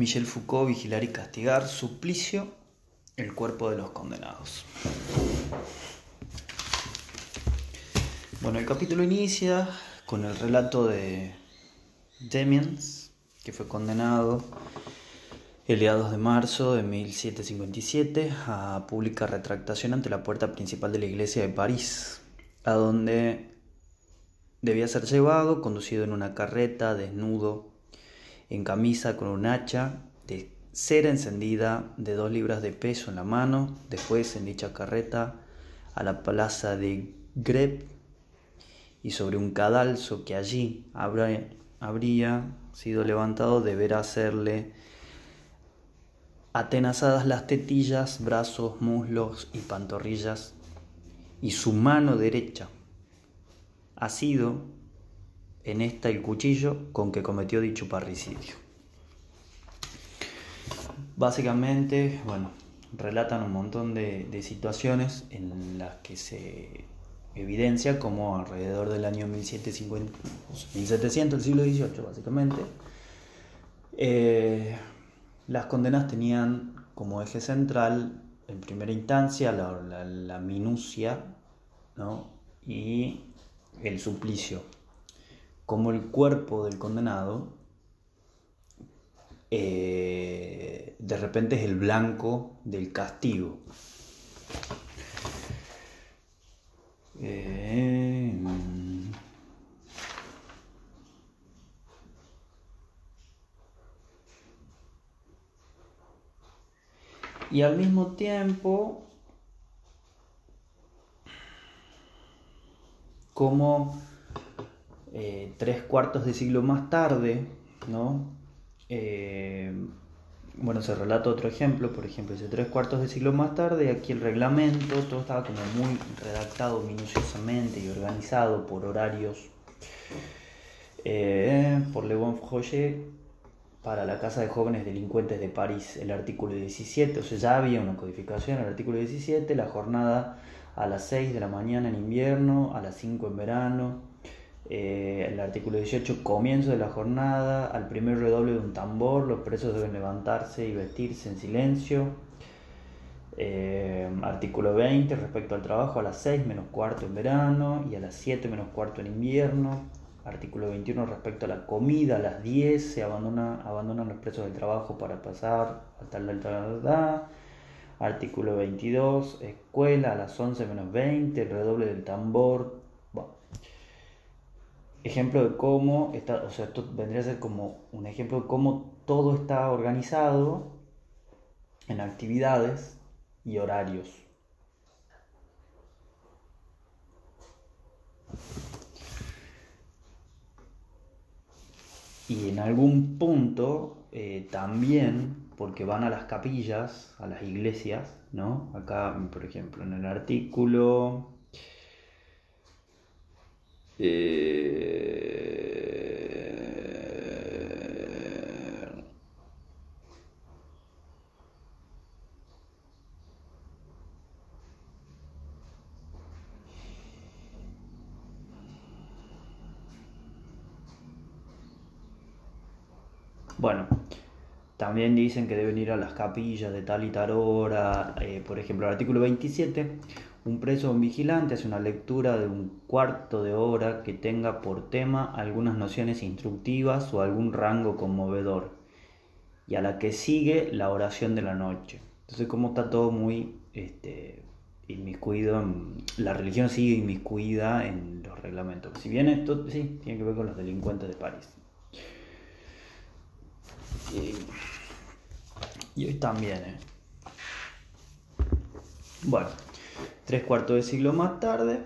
Michel Foucault, Vigilar y Castigar, Suplicio, el cuerpo de los condenados. Bueno, el capítulo inicia con el relato de Demiens, que fue condenado el día 2 de marzo de 1757 a pública retractación ante la puerta principal de la iglesia de París, a donde debía ser llevado, conducido en una carreta, desnudo, en camisa con un hacha de cera encendida de dos libras de peso en la mano, después en dicha carreta a la plaza de Greb y sobre un cadalso que allí habría sido levantado deberá hacerle atenazadas las tetillas, brazos, muslos y pantorrillas, y su mano derecha. Ha sido en esta el cuchillo con que cometió dicho parricidio. Básicamente, bueno, relatan un montón de, situaciones en las que se evidencia como alrededor del año 1750, 1700, el siglo XVIII básicamente, eh, las condenas tenían como eje central, en primera instancia, la, minucia y el suplicio. Como el cuerpo del condenado eh, de repente es el blanco del castigo. Eh, Y al mismo tiempo, como eh, tres cuartos de siglo más tarde, ¿no? Eh, bueno, se relata otro ejemplo, por ejemplo, ese tres cuartos de siglo más tarde, aquí el reglamento, todo estaba como muy redactado minuciosamente y organizado por horarios, eh, por Le Bon para la Casa de Jóvenes Delincuentes de París, el artículo 17, o sea, ya había una codificación, el artículo 17, la jornada a las 6 de la mañana en invierno, a las 5 en verano, eh, el artículo 18, comienzo de la jornada, al primer redoble de un tambor, los presos deben levantarse y vestirse en silencio. Eh, artículo 20, respecto al trabajo, a las 6 menos cuarto en verano y a las 7 menos cuarto en invierno. Artículo 21 respecto a la comida, a las 10 se abandona, abandonan los presos del trabajo para pasar a tal, tal, tal, Artículo 22, escuela a las 11 menos 20, el redoble del tambor. Ejemplo de cómo, está, o sea, esto vendría a ser como un ejemplo de cómo todo está organizado en actividades y horarios. y en algún punto eh, también, porque van a las capillas, a las iglesias, ¿no? Acá, por ejemplo, en el artículo... Eh, Bueno, también dicen que deben ir a las capillas de tal y tal hora. Eh, por ejemplo, el artículo 27, un preso o un vigilante hace una lectura de un cuarto de hora que tenga por tema algunas nociones instructivas o algún rango conmovedor. Y a la que sigue la oración de la noche. Entonces, como está todo muy este, inmiscuido, la religión sigue inmiscuida en los reglamentos. Si bien esto sí tiene que ver con los delincuentes de París. Y, hoy también, ¿eh? Bueno, tres cuartos de siglo más tarde,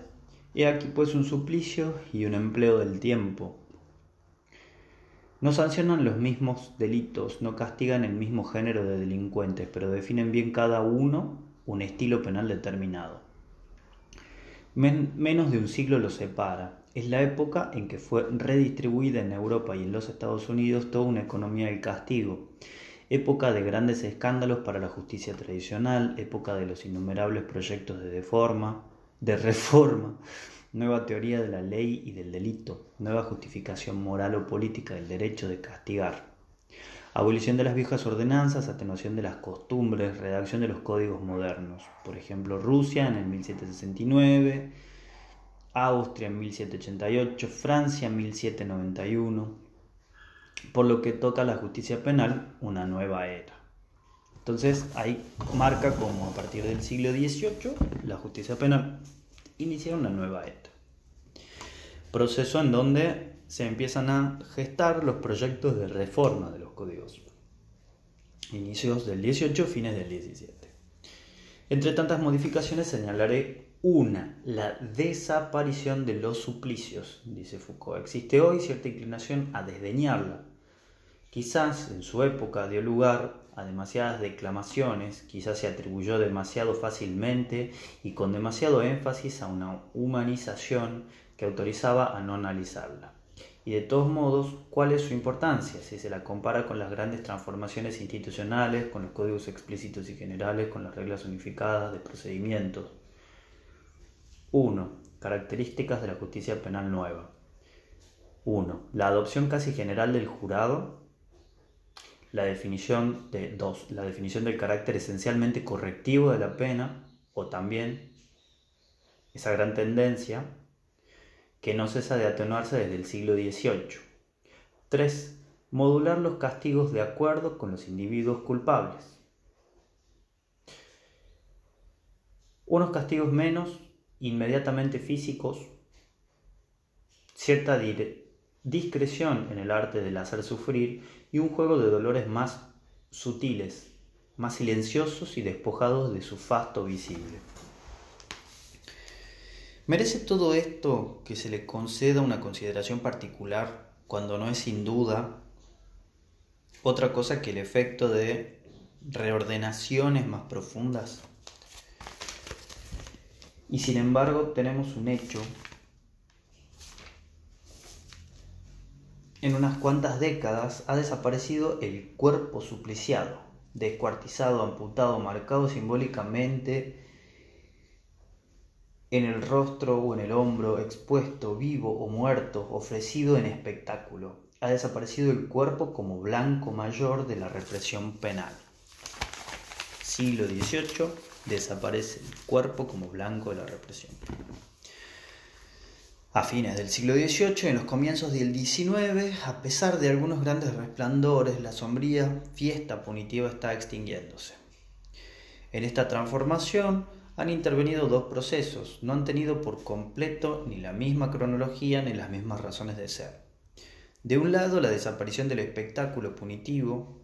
y aquí pues un suplicio y un empleo del tiempo. No sancionan los mismos delitos, no castigan el mismo género de delincuentes, pero definen bien cada uno un estilo penal determinado. menos de un siglo los separa, es la época en que fue redistribuida en Europa y en los Estados Unidos toda una economía del castigo, época de grandes escándalos para la justicia tradicional, época de los innumerables proyectos de de reforma, nueva teoría de la ley y del delito, nueva justificación moral o política del derecho de castigar. Abolición de las viejas ordenanzas, atenuación de las costumbres, redacción de los códigos modernos. Por ejemplo, Rusia en el 1769, Austria en 1788, Francia en 1791. Por lo que toca a la justicia penal, una nueva era. Entonces ahí marca como a partir del siglo XVIII la justicia penal inicia una nueva era. Proceso en donde se empiezan a gestar los proyectos de reforma de los códigos. Inicios del 18, fines del 17. Entre tantas modificaciones señalaré una, la desaparición de los suplicios, dice Foucault. Existe hoy cierta inclinación a desdeñarla. Quizás en su época dio lugar a demasiadas declamaciones, quizás se atribuyó demasiado fácilmente y con demasiado énfasis a una humanización que autorizaba a no analizarla. Y de todos modos, ¿cuál es su importancia si se la compara con las grandes transformaciones institucionales, con los códigos explícitos y generales, con las reglas unificadas de procedimientos? 1. Características de la justicia penal nueva. 1. La adopción casi general del jurado. La definición de 2. La definición del carácter esencialmente correctivo de la pena o también esa gran tendencia que no cesa de atenuarse desde el siglo XVIII. 3. Modular los castigos de acuerdo con los individuos culpables. Unos castigos menos, inmediatamente físicos, cierta discreción en el arte del hacer sufrir y un juego de dolores más sutiles, más silenciosos y despojados de su fasto visible. ¿Merece todo esto que se le conceda una consideración particular cuando no es sin duda otra cosa que el efecto de reordenaciones más profundas? Y sin embargo tenemos un hecho en unas cuantas décadas ha desaparecido el cuerpo supliciado, descuartizado, amputado, marcado simbólicamente en el rostro o en el hombro, expuesto, vivo o muerto, ofrecido en espectáculo. Ha desaparecido el cuerpo como blanco mayor de la represión penal. Siglo XVIII, desaparece el cuerpo como blanco de la represión. A fines del siglo XVIII, en los comienzos del XIX, a pesar de algunos grandes resplandores, la sombría fiesta punitiva está extinguiéndose. En esta transformación, han intervenido dos procesos, no han tenido por completo ni la misma cronología ni las mismas razones de ser. De un lado, la desaparición del espectáculo punitivo,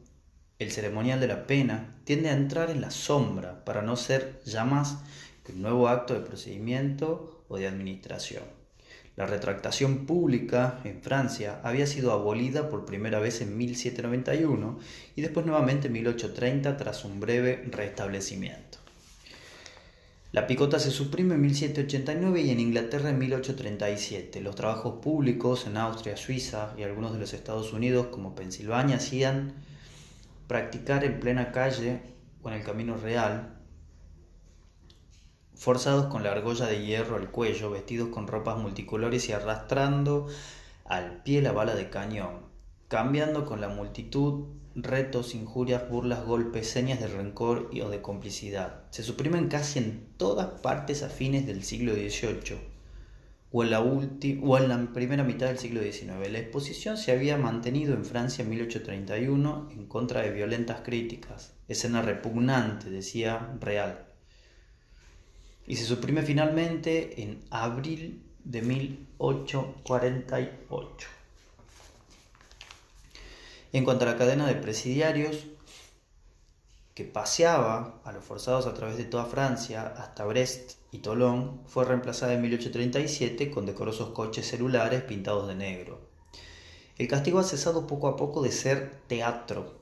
el ceremonial de la pena, tiende a entrar en la sombra para no ser ya más que un nuevo acto de procedimiento o de administración. La retractación pública en Francia había sido abolida por primera vez en 1791 y después nuevamente en 1830 tras un breve restablecimiento. La picota se suprime en 1789 y en Inglaterra en 1837. Los trabajos públicos en Austria, Suiza y algunos de los Estados Unidos como Pensilvania hacían practicar en plena calle o en el camino real, forzados con la argolla de hierro al cuello, vestidos con ropas multicolores y arrastrando al pie la bala de cañón, cambiando con la multitud retos, injurias, burlas, golpes, señas de rencor o de complicidad. Se suprimen casi en todas partes a fines del siglo XVIII o en, la o en la primera mitad del siglo XIX. La exposición se había mantenido en Francia en 1831 en contra de violentas críticas. Escena repugnante, decía Real. Y se suprime finalmente en abril de 1848. En cuanto a la cadena de presidiarios, que paseaba a los forzados a través de toda Francia hasta Brest y Tolón, fue reemplazada en 1837 con decorosos coches celulares pintados de negro. El castigo ha cesado poco a poco de ser teatro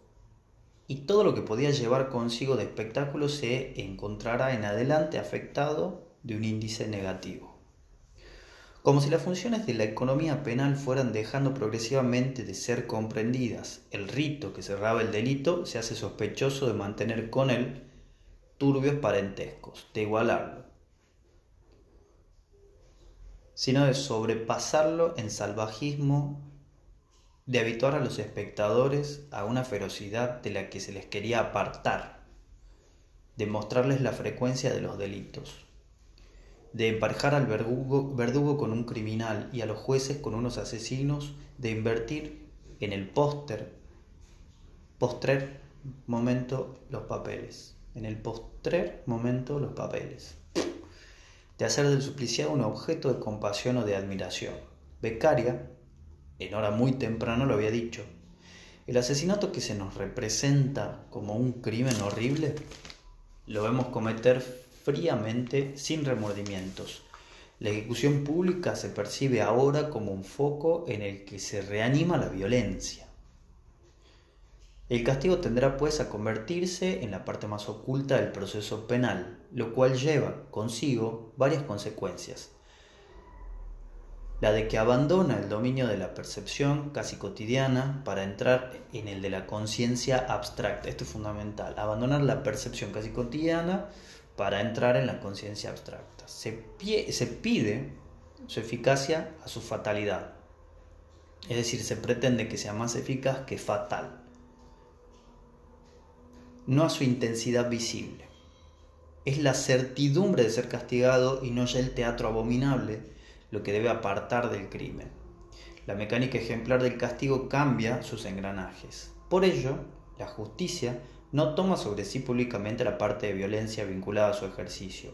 y todo lo que podía llevar consigo de espectáculo se encontrará en adelante afectado de un índice negativo como si las funciones de la economía penal fueran dejando progresivamente de ser comprendidas. El rito que cerraba el delito se hace sospechoso de mantener con él turbios parentescos, de igualarlo, sino de sobrepasarlo en salvajismo de habituar a los espectadores a una ferocidad de la que se les quería apartar, de mostrarles la frecuencia de los delitos, de emparejar al verdugo, con un criminal y a los jueces con unos asesinos, de invertir en el póster, postrer momento los papeles, en el postrer momento los papeles, de hacer del supliciado un objeto de compasión o de admiración. Becaria en hora muy temprano lo había dicho. El asesinato que se nos representa como un crimen horrible lo vemos cometer fríamente sin remordimientos. La ejecución pública se percibe ahora como un foco en el que se reanima la violencia. El castigo tendrá pues a convertirse en la parte más oculta del proceso penal, lo cual lleva consigo varias consecuencias la de que abandona el dominio de la percepción casi cotidiana para entrar en el de la conciencia abstracta. Esto es fundamental, abandonar la percepción casi cotidiana para entrar en la conciencia abstracta. Se, se pide su eficacia a su fatalidad, es decir, se pretende que sea más eficaz que fatal, no a su intensidad visible. Es la certidumbre de ser castigado y no ya el teatro abominable lo que debe apartar del crimen. La mecánica ejemplar del castigo cambia sus engranajes. Por ello, la justicia no toma sobre sí públicamente la parte de violencia vinculada a su ejercicio.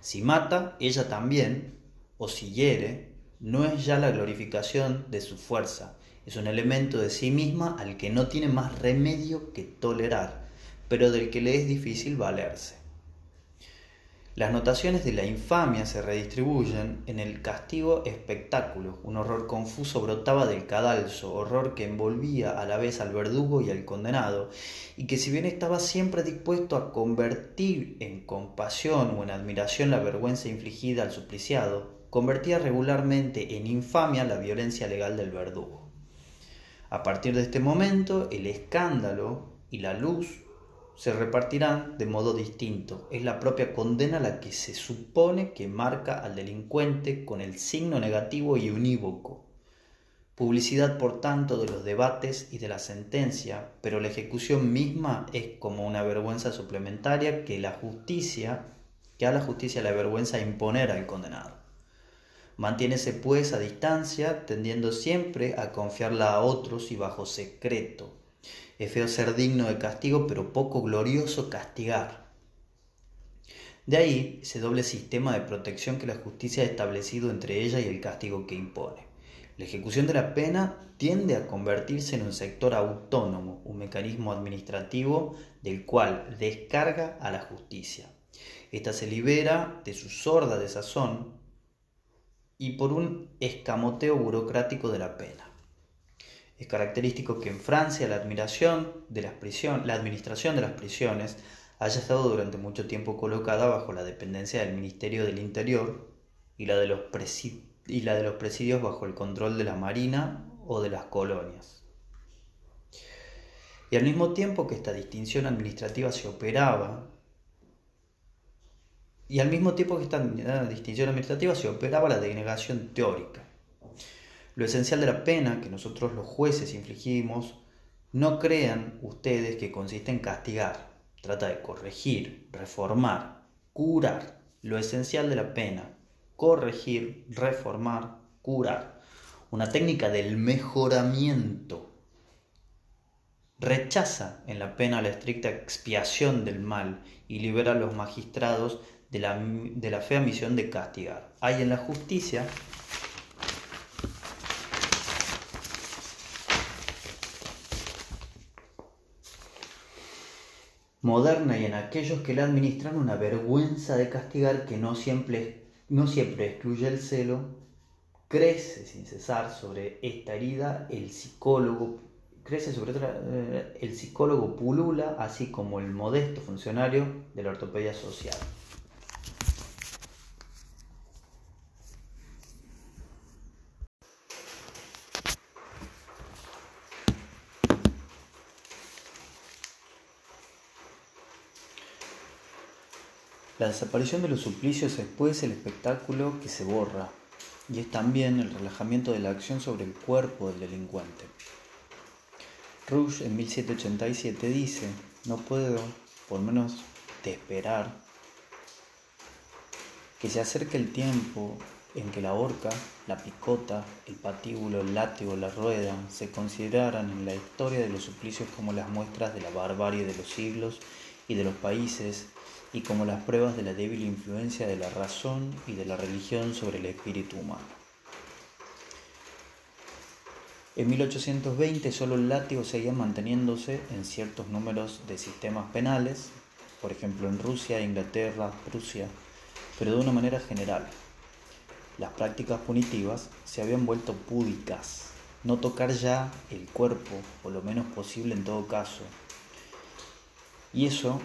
Si mata, ella también, o si hiere, no es ya la glorificación de su fuerza, es un elemento de sí misma al que no tiene más remedio que tolerar, pero del que le es difícil valerse. Las notaciones de la infamia se redistribuyen en el castigo espectáculo. Un horror confuso brotaba del cadalso, horror que envolvía a la vez al verdugo y al condenado, y que si bien estaba siempre dispuesto a convertir en compasión o en admiración la vergüenza infligida al supliciado, convertía regularmente en infamia la violencia legal del verdugo. A partir de este momento, el escándalo y la luz se repartirán de modo distinto. Es la propia condena la que se supone que marca al delincuente con el signo negativo y unívoco. Publicidad, por tanto, de los debates y de la sentencia, pero la ejecución misma es como una vergüenza suplementaria que la justicia, que a la justicia la vergüenza imponer al condenado. Mantiénese pues a distancia, tendiendo siempre a confiarla a otros y bajo secreto, es feo ser digno de castigo, pero poco glorioso castigar. De ahí ese doble sistema de protección que la justicia ha establecido entre ella y el castigo que impone. La ejecución de la pena tiende a convertirse en un sector autónomo, un mecanismo administrativo del cual descarga a la justicia. Esta se libera de su sorda desazón y por un escamoteo burocrático de la pena. Es característico que en Francia la, administración de las prisiones haya estado durante mucho tiempo colocada bajo la dependencia del Ministerio del Interior y la de los, y la de los presidios bajo el control de la Marina o de las colonias. Y al mismo tiempo que esta distinción administrativa se operaba, y al mismo tiempo que esta distinción administrativa se operaba la denegación teórica. Lo esencial de la pena que nosotros los jueces infligimos, no crean ustedes que consiste en castigar. Trata de corregir, reformar, curar. Lo esencial de la pena, corregir, reformar, curar. Una técnica del mejoramiento. Rechaza en la pena la estricta expiación del mal y libera a los magistrados de la, de la fea misión de castigar. Hay en la justicia moderna y en aquellos que la administran una vergüenza de castigar que no siempre, no siempre excluye el celo, crece sin cesar sobre esta herida el psicólogo, crece sobre eh, el psicólogo pulula, así como el modesto funcionario de la ortopedia social. La desaparición de los suplicios es pues el espectáculo que se borra y es también el relajamiento de la acción sobre el cuerpo del delincuente. Rush en 1787 dice, no puedo, por menos de esperar, que se acerque el tiempo en que la horca, la picota, el patíbulo, el látigo, la rueda se consideraran en la historia de los suplicios como las muestras de la barbarie de los siglos y de los países y como las pruebas de la débil influencia de la razón y de la religión sobre el espíritu humano. En 1820 solo el látigo seguía manteniéndose en ciertos números de sistemas penales, por ejemplo en Rusia, Inglaterra, Prusia, pero de una manera general. Las prácticas punitivas se habían vuelto púdicas, no tocar ya el cuerpo, o lo menos posible en todo caso. Y eso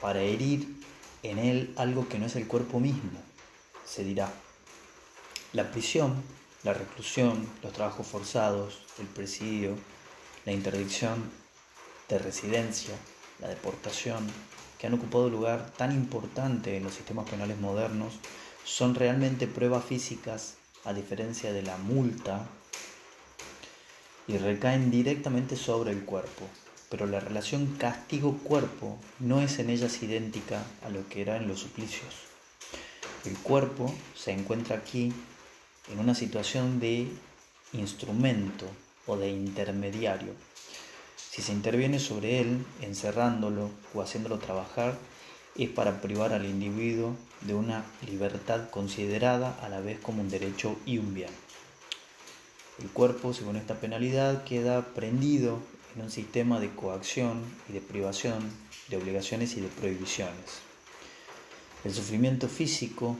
para herir en él algo que no es el cuerpo mismo, se dirá. La prisión la reclusión, los trabajos forzados, el presidio, la interdicción de residencia, la deportación, que han ocupado lugar tan importante en los sistemas penales modernos, son realmente pruebas físicas a diferencia de la multa y recaen directamente sobre el cuerpo. Pero la relación castigo-cuerpo no es en ellas idéntica a lo que era en los suplicios. El cuerpo se encuentra aquí en una situación de instrumento o de intermediario. Si se interviene sobre él, encerrándolo o haciéndolo trabajar, es para privar al individuo de una libertad considerada a la vez como un derecho y un bien. El cuerpo, según esta penalidad, queda prendido en un sistema de coacción y de privación, de obligaciones y de prohibiciones. El sufrimiento físico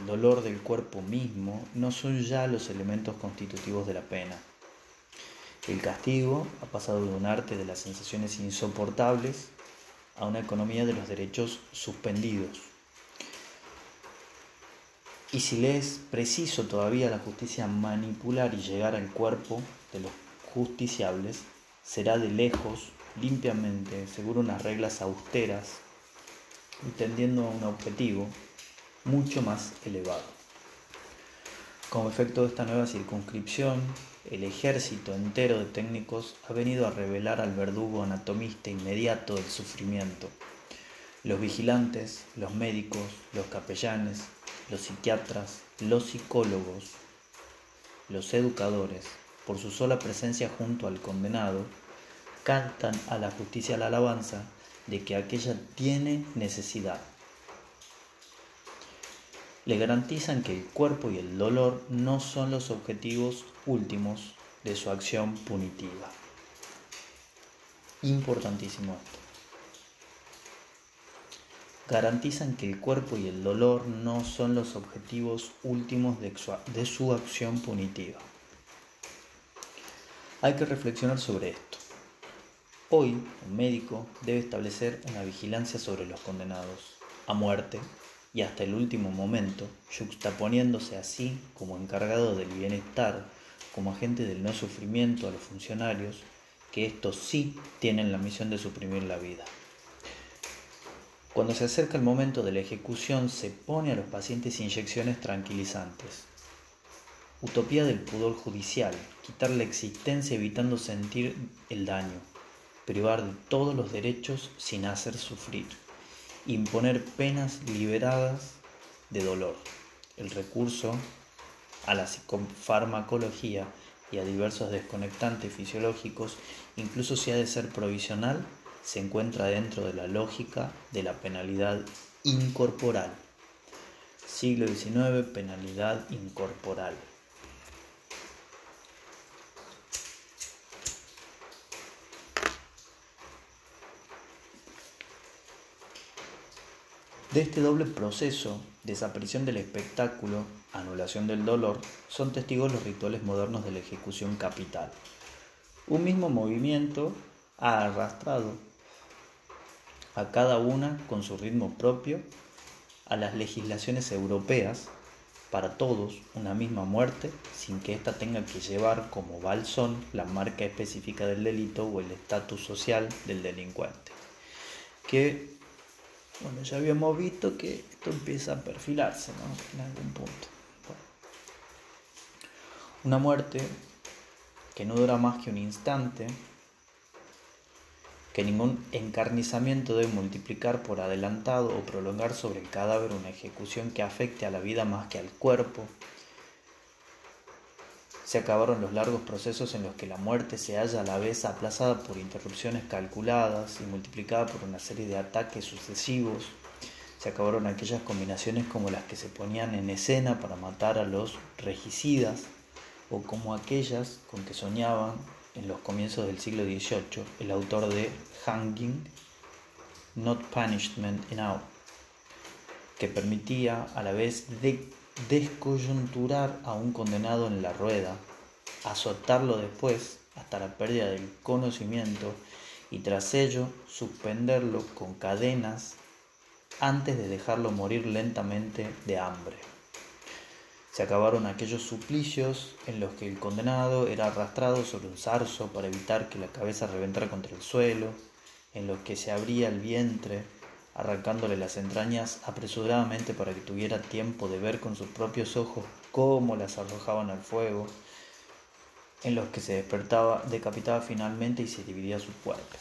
el dolor del cuerpo mismo no son ya los elementos constitutivos de la pena. El castigo ha pasado de un arte de las sensaciones insoportables a una economía de los derechos suspendidos. Y si le es preciso todavía la justicia manipular y llegar al cuerpo de los justiciables, será de lejos, limpiamente, seguro unas reglas austeras, entendiendo a un objetivo, mucho más elevado. Como efecto de esta nueva circunscripción, el ejército entero de técnicos ha venido a revelar al verdugo anatomista inmediato del sufrimiento. Los vigilantes, los médicos, los capellanes, los psiquiatras, los psicólogos, los educadores, por su sola presencia junto al condenado, cantan a la justicia la alabanza de que aquella tiene necesidad le garantizan que el cuerpo y el dolor no son los objetivos últimos de su acción punitiva. Importantísimo esto. Garantizan que el cuerpo y el dolor no son los objetivos últimos de su, acción punitiva. Hay que reflexionar sobre esto. Hoy, un médico debe establecer una vigilancia sobre los condenados a muerte y hasta el último momento, juxtaponiéndose así como encargado del bienestar, como agente del no sufrimiento a los funcionarios, que estos sí tienen la misión de suprimir la vida. Cuando se acerca el momento de la ejecución, se pone a los pacientes inyecciones tranquilizantes. Utopía del pudor judicial, quitar la existencia evitando sentir el daño, privar de todos los derechos sin hacer sufrir imponer penas liberadas de dolor. El recurso a la psicofarmacología y a diversos desconectantes fisiológicos, incluso si ha de ser provisional, se encuentra dentro de la lógica de la penalidad incorporal. Siglo XIX, penalidad incorporal. De este doble proceso, desaparición del espectáculo, anulación del dolor, son testigos los rituales modernos de la ejecución capital. Un mismo movimiento ha arrastrado a cada una con su ritmo propio a las legislaciones europeas para todos una misma muerte sin que ésta tenga que llevar como balsón la marca específica del delito o el estatus social del delincuente, que bueno, ya habíamos visto que esto empieza a perfilarse en algún punto. Una muerte que no dura más que un instante, que ningún encarnizamiento debe multiplicar por adelantado o prolongar sobre el cadáver una ejecución que afecte a la vida más que al cuerpo. Se acabaron los largos procesos en los que la muerte se halla a la vez aplazada por interrupciones calculadas y multiplicada por una serie de ataques sucesivos. Se acabaron aquellas combinaciones como las que se ponían en escena para matar a los regicidas o como aquellas con que soñaban en los comienzos del siglo XVIII el autor de Hanging, Not Punishment Enough, que permitía a la vez de descoyunturar a un condenado en la rueda, azotarlo después hasta la pérdida del conocimiento y tras ello suspenderlo con cadenas antes de dejarlo morir lentamente de hambre. Se acabaron aquellos suplicios en los que el condenado era arrastrado sobre un zarzo para evitar que la cabeza reventara contra el suelo, en los que se abría el vientre, arrancándole las entrañas apresuradamente para que tuviera tiempo de ver con sus propios ojos cómo las arrojaban al fuego, en los que se despertaba, decapitaba finalmente y se dividía su cuerpo.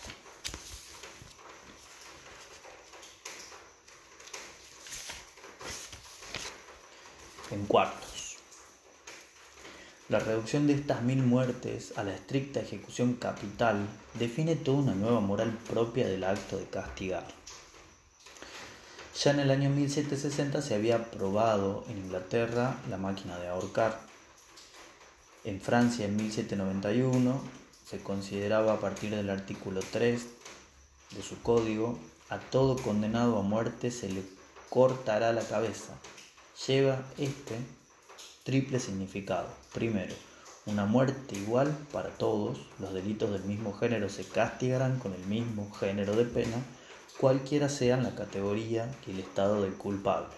en cuartos. La reducción de estas mil muertes a la estricta ejecución capital define toda una nueva moral propia del acto de castigar. Ya en el año 1760 se había probado en Inglaterra la máquina de ahorcar. En Francia en 1791 se consideraba a partir del artículo 3 de su código a todo condenado a muerte se le cortará la cabeza lleva este triple significado. Primero, una muerte igual para todos, los delitos del mismo género se castigarán con el mismo género de pena, cualquiera sea la categoría y el estado del culpable.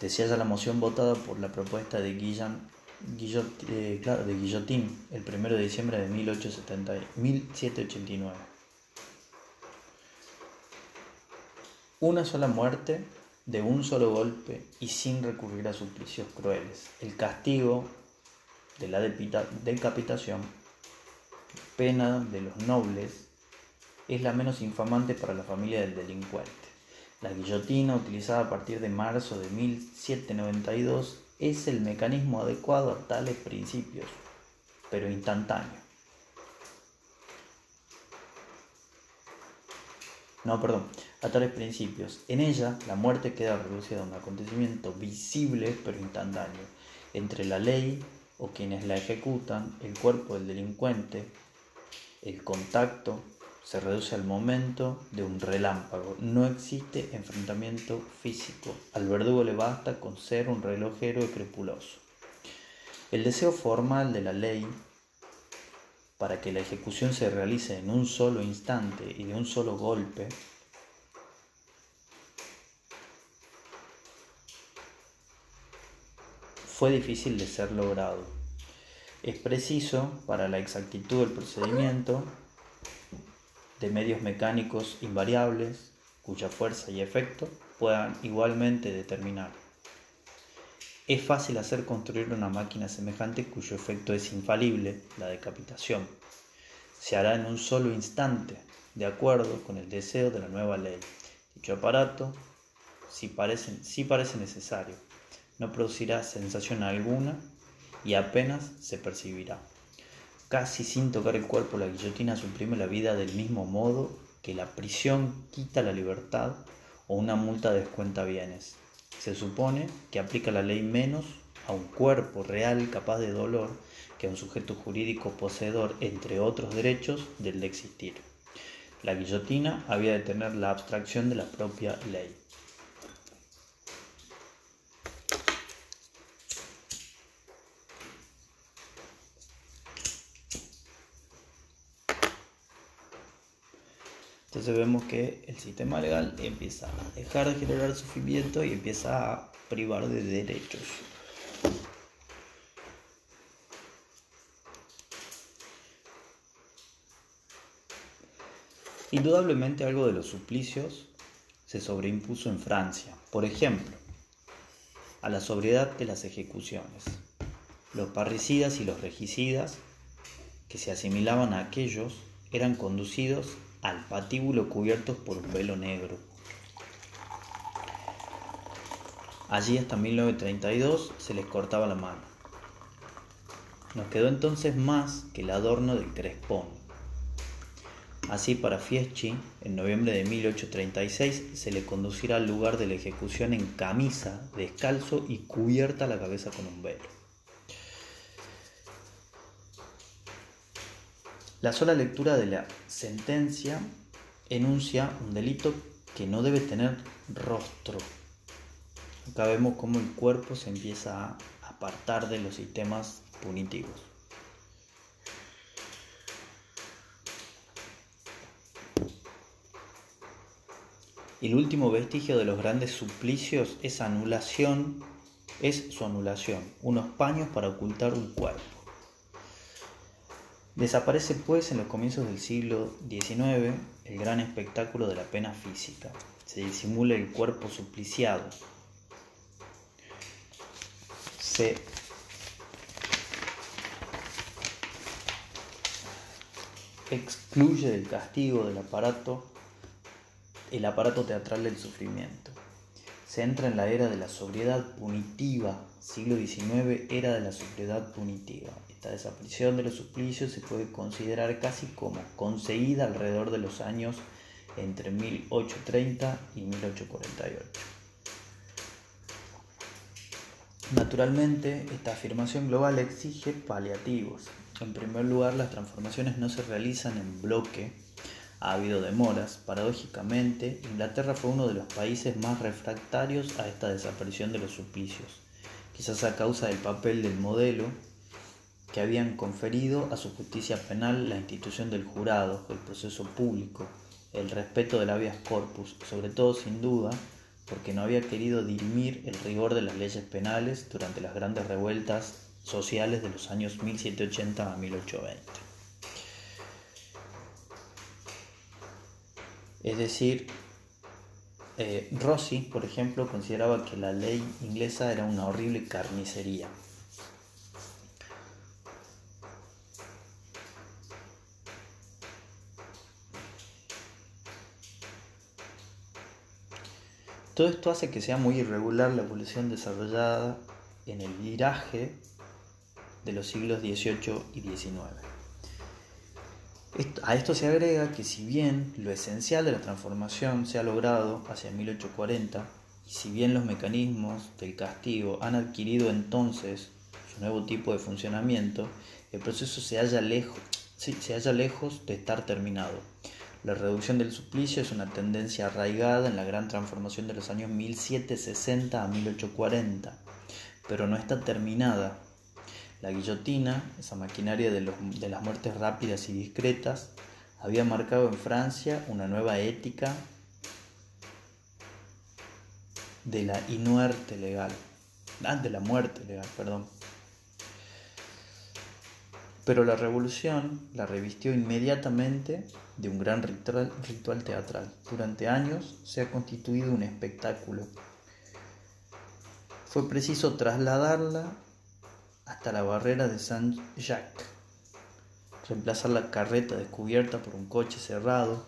Decía ya la moción votada por la propuesta de Guillan, eh, de Guillotín el 1 de diciembre de 1789. Una sola muerte de un solo golpe y sin recurrir a suplicios crueles. El castigo de la decapitación, pena de los nobles, es la menos infamante para la familia del delincuente. La guillotina, utilizada a partir de marzo de 1792, es el mecanismo adecuado a tales principios, pero instantáneo. No, perdón a tales principios. En ella, la muerte queda reducida a un acontecimiento visible pero instantáneo entre la ley o quienes la ejecutan, el cuerpo del delincuente, el contacto se reduce al momento de un relámpago. No existe enfrentamiento físico. Al verdugo le basta con ser un relojero escrupuloso. El deseo formal de la ley para que la ejecución se realice en un solo instante y de un solo golpe fue difícil de ser logrado. Es preciso, para la exactitud del procedimiento, de medios mecánicos invariables, cuya fuerza y efecto puedan igualmente determinar. Es fácil hacer construir una máquina semejante cuyo efecto es infalible, la decapitación. Se hará en un solo instante, de acuerdo con el deseo de la nueva ley. Dicho aparato, si parece, si parece necesario, no producirá sensación alguna y apenas se percibirá. Casi sin tocar el cuerpo, la guillotina suprime la vida del mismo modo que la prisión quita la libertad o una multa descuenta bienes. Se supone que aplica la ley menos a un cuerpo real capaz de dolor que a un sujeto jurídico poseedor, entre otros derechos, del de existir. La guillotina había de tener la abstracción de la propia ley. Entonces vemos que el sistema legal empieza a dejar de generar sufrimiento y empieza a privar de derechos. Indudablemente algo de los suplicios se sobreimpuso en Francia. Por ejemplo, a la sobriedad de las ejecuciones. Los parricidas y los regicidas, que se asimilaban a aquellos, eran conducidos al patíbulo cubiertos por un velo negro. Allí hasta 1932 se les cortaba la mano. Nos quedó entonces más que el adorno del crespón. Así para Fieschi, en noviembre de 1836, se le conducirá al lugar de la ejecución en camisa, descalzo y cubierta la cabeza con un velo. La sola lectura de la sentencia enuncia un delito que no debe tener rostro. Acá vemos cómo el cuerpo se empieza a apartar de los sistemas punitivos. El último vestigio de los grandes suplicios es anulación, es su anulación, unos paños para ocultar un cuerpo. Desaparece pues en los comienzos del siglo XIX el gran espectáculo de la pena física. Se disimula el cuerpo supliciado. Se excluye del castigo del aparato el aparato teatral del sufrimiento. Se entra en la era de la sobriedad punitiva, siglo XIX, era de la sobriedad punitiva. Esta desaparición de los suplicios se puede considerar casi como conseguida alrededor de los años entre 1830 y 1848. Naturalmente, esta afirmación global exige paliativos. En primer lugar, las transformaciones no se realizan en bloque, ha habido demoras. Paradójicamente, Inglaterra fue uno de los países más refractarios a esta desaparición de los suplicios, quizás a causa del papel del modelo que habían conferido a su justicia penal la institución del jurado, el proceso público, el respeto del habeas corpus, sobre todo sin duda porque no había querido dirimir el rigor de las leyes penales durante las grandes revueltas sociales de los años 1780 a 1820. Es decir, eh, Rossi, por ejemplo, consideraba que la ley inglesa era una horrible carnicería. Todo esto hace que sea muy irregular la evolución desarrollada en el viraje de los siglos XVIII y XIX. A esto se agrega que si bien lo esencial de la transformación se ha logrado hacia 1840, y si bien los mecanismos del castigo han adquirido entonces su nuevo tipo de funcionamiento, el proceso se halla lejos, se halla lejos de estar terminado. La reducción del suplicio es una tendencia arraigada en la gran transformación de los años 1760 a 1840, pero no está terminada. La guillotina, esa maquinaria de, las muertes rápidas y discretas, había marcado en Francia una nueva ética de la inuerte legal, ah, de la muerte legal, perdón. Pero la revolución la revistió inmediatamente de un gran ritual, teatral. Durante años se ha constituido un espectáculo. Fue preciso trasladarla hasta la barrera de Saint-Jacques, reemplazar la carreta descubierta por un coche cerrado,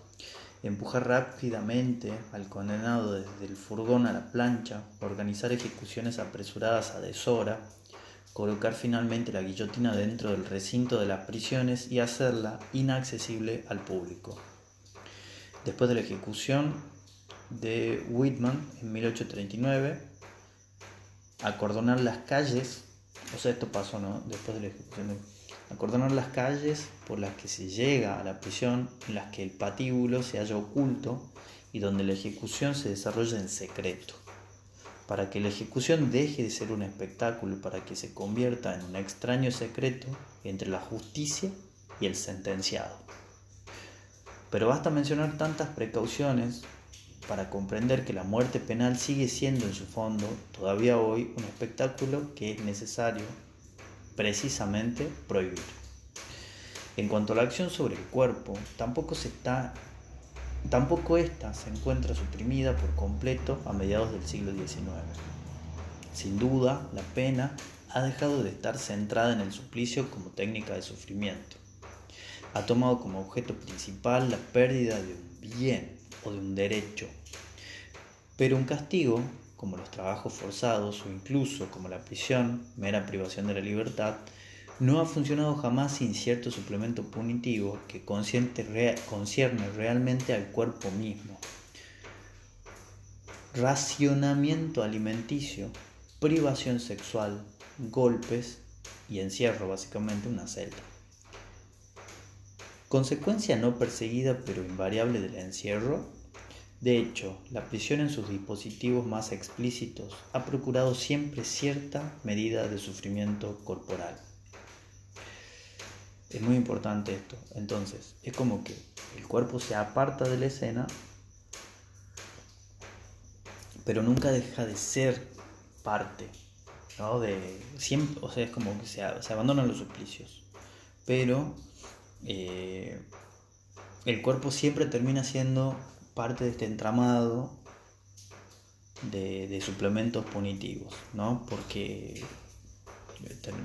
empujar rápidamente al condenado desde el furgón a la plancha, organizar ejecuciones apresuradas a deshora, colocar finalmente la guillotina dentro del recinto de las prisiones y hacerla inaccesible al público. Después de la ejecución de Whitman en 1839, acordonar las calles, o sea, esto pasó, ¿no? Después de la ejecución acordonar las calles por las que se llega a la prisión, en las que el patíbulo se halla oculto y donde la ejecución se desarrolla en secreto para que la ejecución deje de ser un espectáculo, para que se convierta en un extraño secreto entre la justicia y el sentenciado. Pero basta mencionar tantas precauciones para comprender que la muerte penal sigue siendo en su fondo todavía hoy un espectáculo que es necesario precisamente prohibir. En cuanto a la acción sobre el cuerpo, tampoco se está Tampoco ésta se encuentra suprimida por completo a mediados del siglo XIX. Sin duda, la pena ha dejado de estar centrada en el suplicio como técnica de sufrimiento. ha tomado como objeto principal la pérdida de un bien o de un derecho. Pero un castigo, como los trabajos forzados o incluso como la prisión, mera privación de la libertad, no ha funcionado jamás sin cierto suplemento punitivo que concierne realmente al cuerpo mismo. Racionamiento alimenticio, privación sexual, golpes y encierro, básicamente una celda. Consecuencia no perseguida pero invariable del encierro, de hecho, la prisión en sus dispositivos más explícitos ha procurado siempre cierta medida de sufrimiento corporal. Es muy importante esto. Entonces, es como que el cuerpo se aparta de la escena, pero nunca deja de ser parte. ¿no? De, siempre, o sea, es como que se, abandonan los suplicios. Pero eh, el cuerpo siempre termina siendo parte de este entramado de, de suplementos punitivos, ¿no? Porque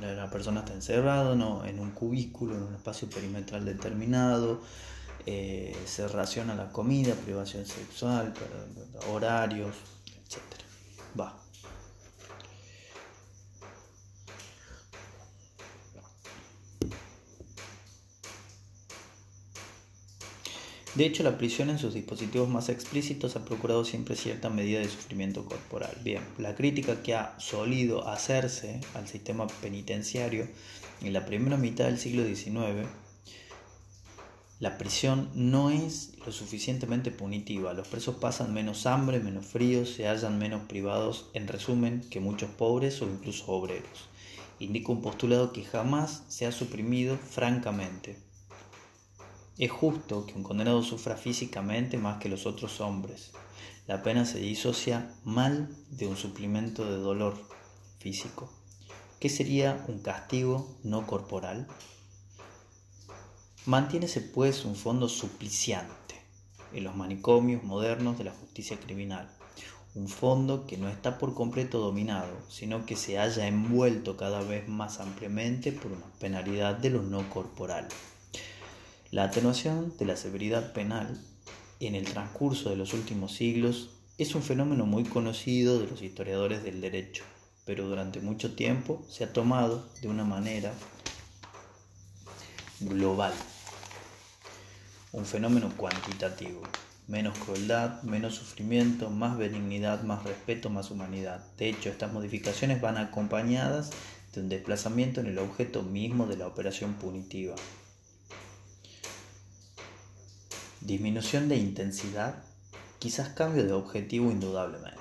la persona está encerrada ¿no? en un cubículo, en un espacio perimetral determinado, eh, se raciona la comida, privación sexual, horarios, etc. Va. De hecho, la prisión en sus dispositivos más explícitos ha procurado siempre cierta medida de sufrimiento corporal. Bien, la crítica que ha solido hacerse al sistema penitenciario en la primera mitad del siglo XIX, la prisión no es lo suficientemente punitiva. Los presos pasan menos hambre, menos frío, se hallan menos privados, en resumen, que muchos pobres o incluso obreros. Indica un postulado que jamás se ha suprimido francamente es justo que un condenado sufra físicamente más que los otros hombres. La pena se disocia mal de un suplemento de dolor físico. ¿Qué sería un castigo no corporal? Mantiénese pues un fondo supliciante en los manicomios modernos de la justicia criminal, un fondo que no está por completo dominado, sino que se haya envuelto cada vez más ampliamente por una penalidad de lo no corporal. La atenuación de la severidad penal en el transcurso de los últimos siglos es un fenómeno muy conocido de los historiadores del derecho, pero durante mucho tiempo se ha tomado de una manera global, un fenómeno cuantitativo, menos crueldad, menos sufrimiento, más benignidad, más respeto, más humanidad. De hecho, estas modificaciones van acompañadas de un desplazamiento en el objeto mismo de la operación punitiva. Disminución de intensidad, quizás cambio de objetivo indudablemente.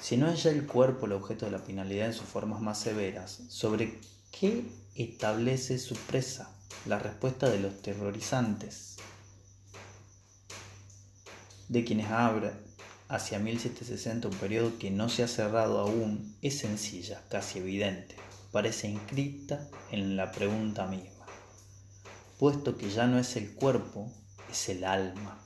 Si no es ya el cuerpo el objeto de la penalidad en sus formas más severas, ¿sobre qué establece su presa? La respuesta de los terrorizantes, de quienes habla hacia 1760, un periodo que no se ha cerrado aún, es sencilla, casi evidente, parece inscripta en la pregunta misma. Puesto que ya no es el cuerpo, es el alma.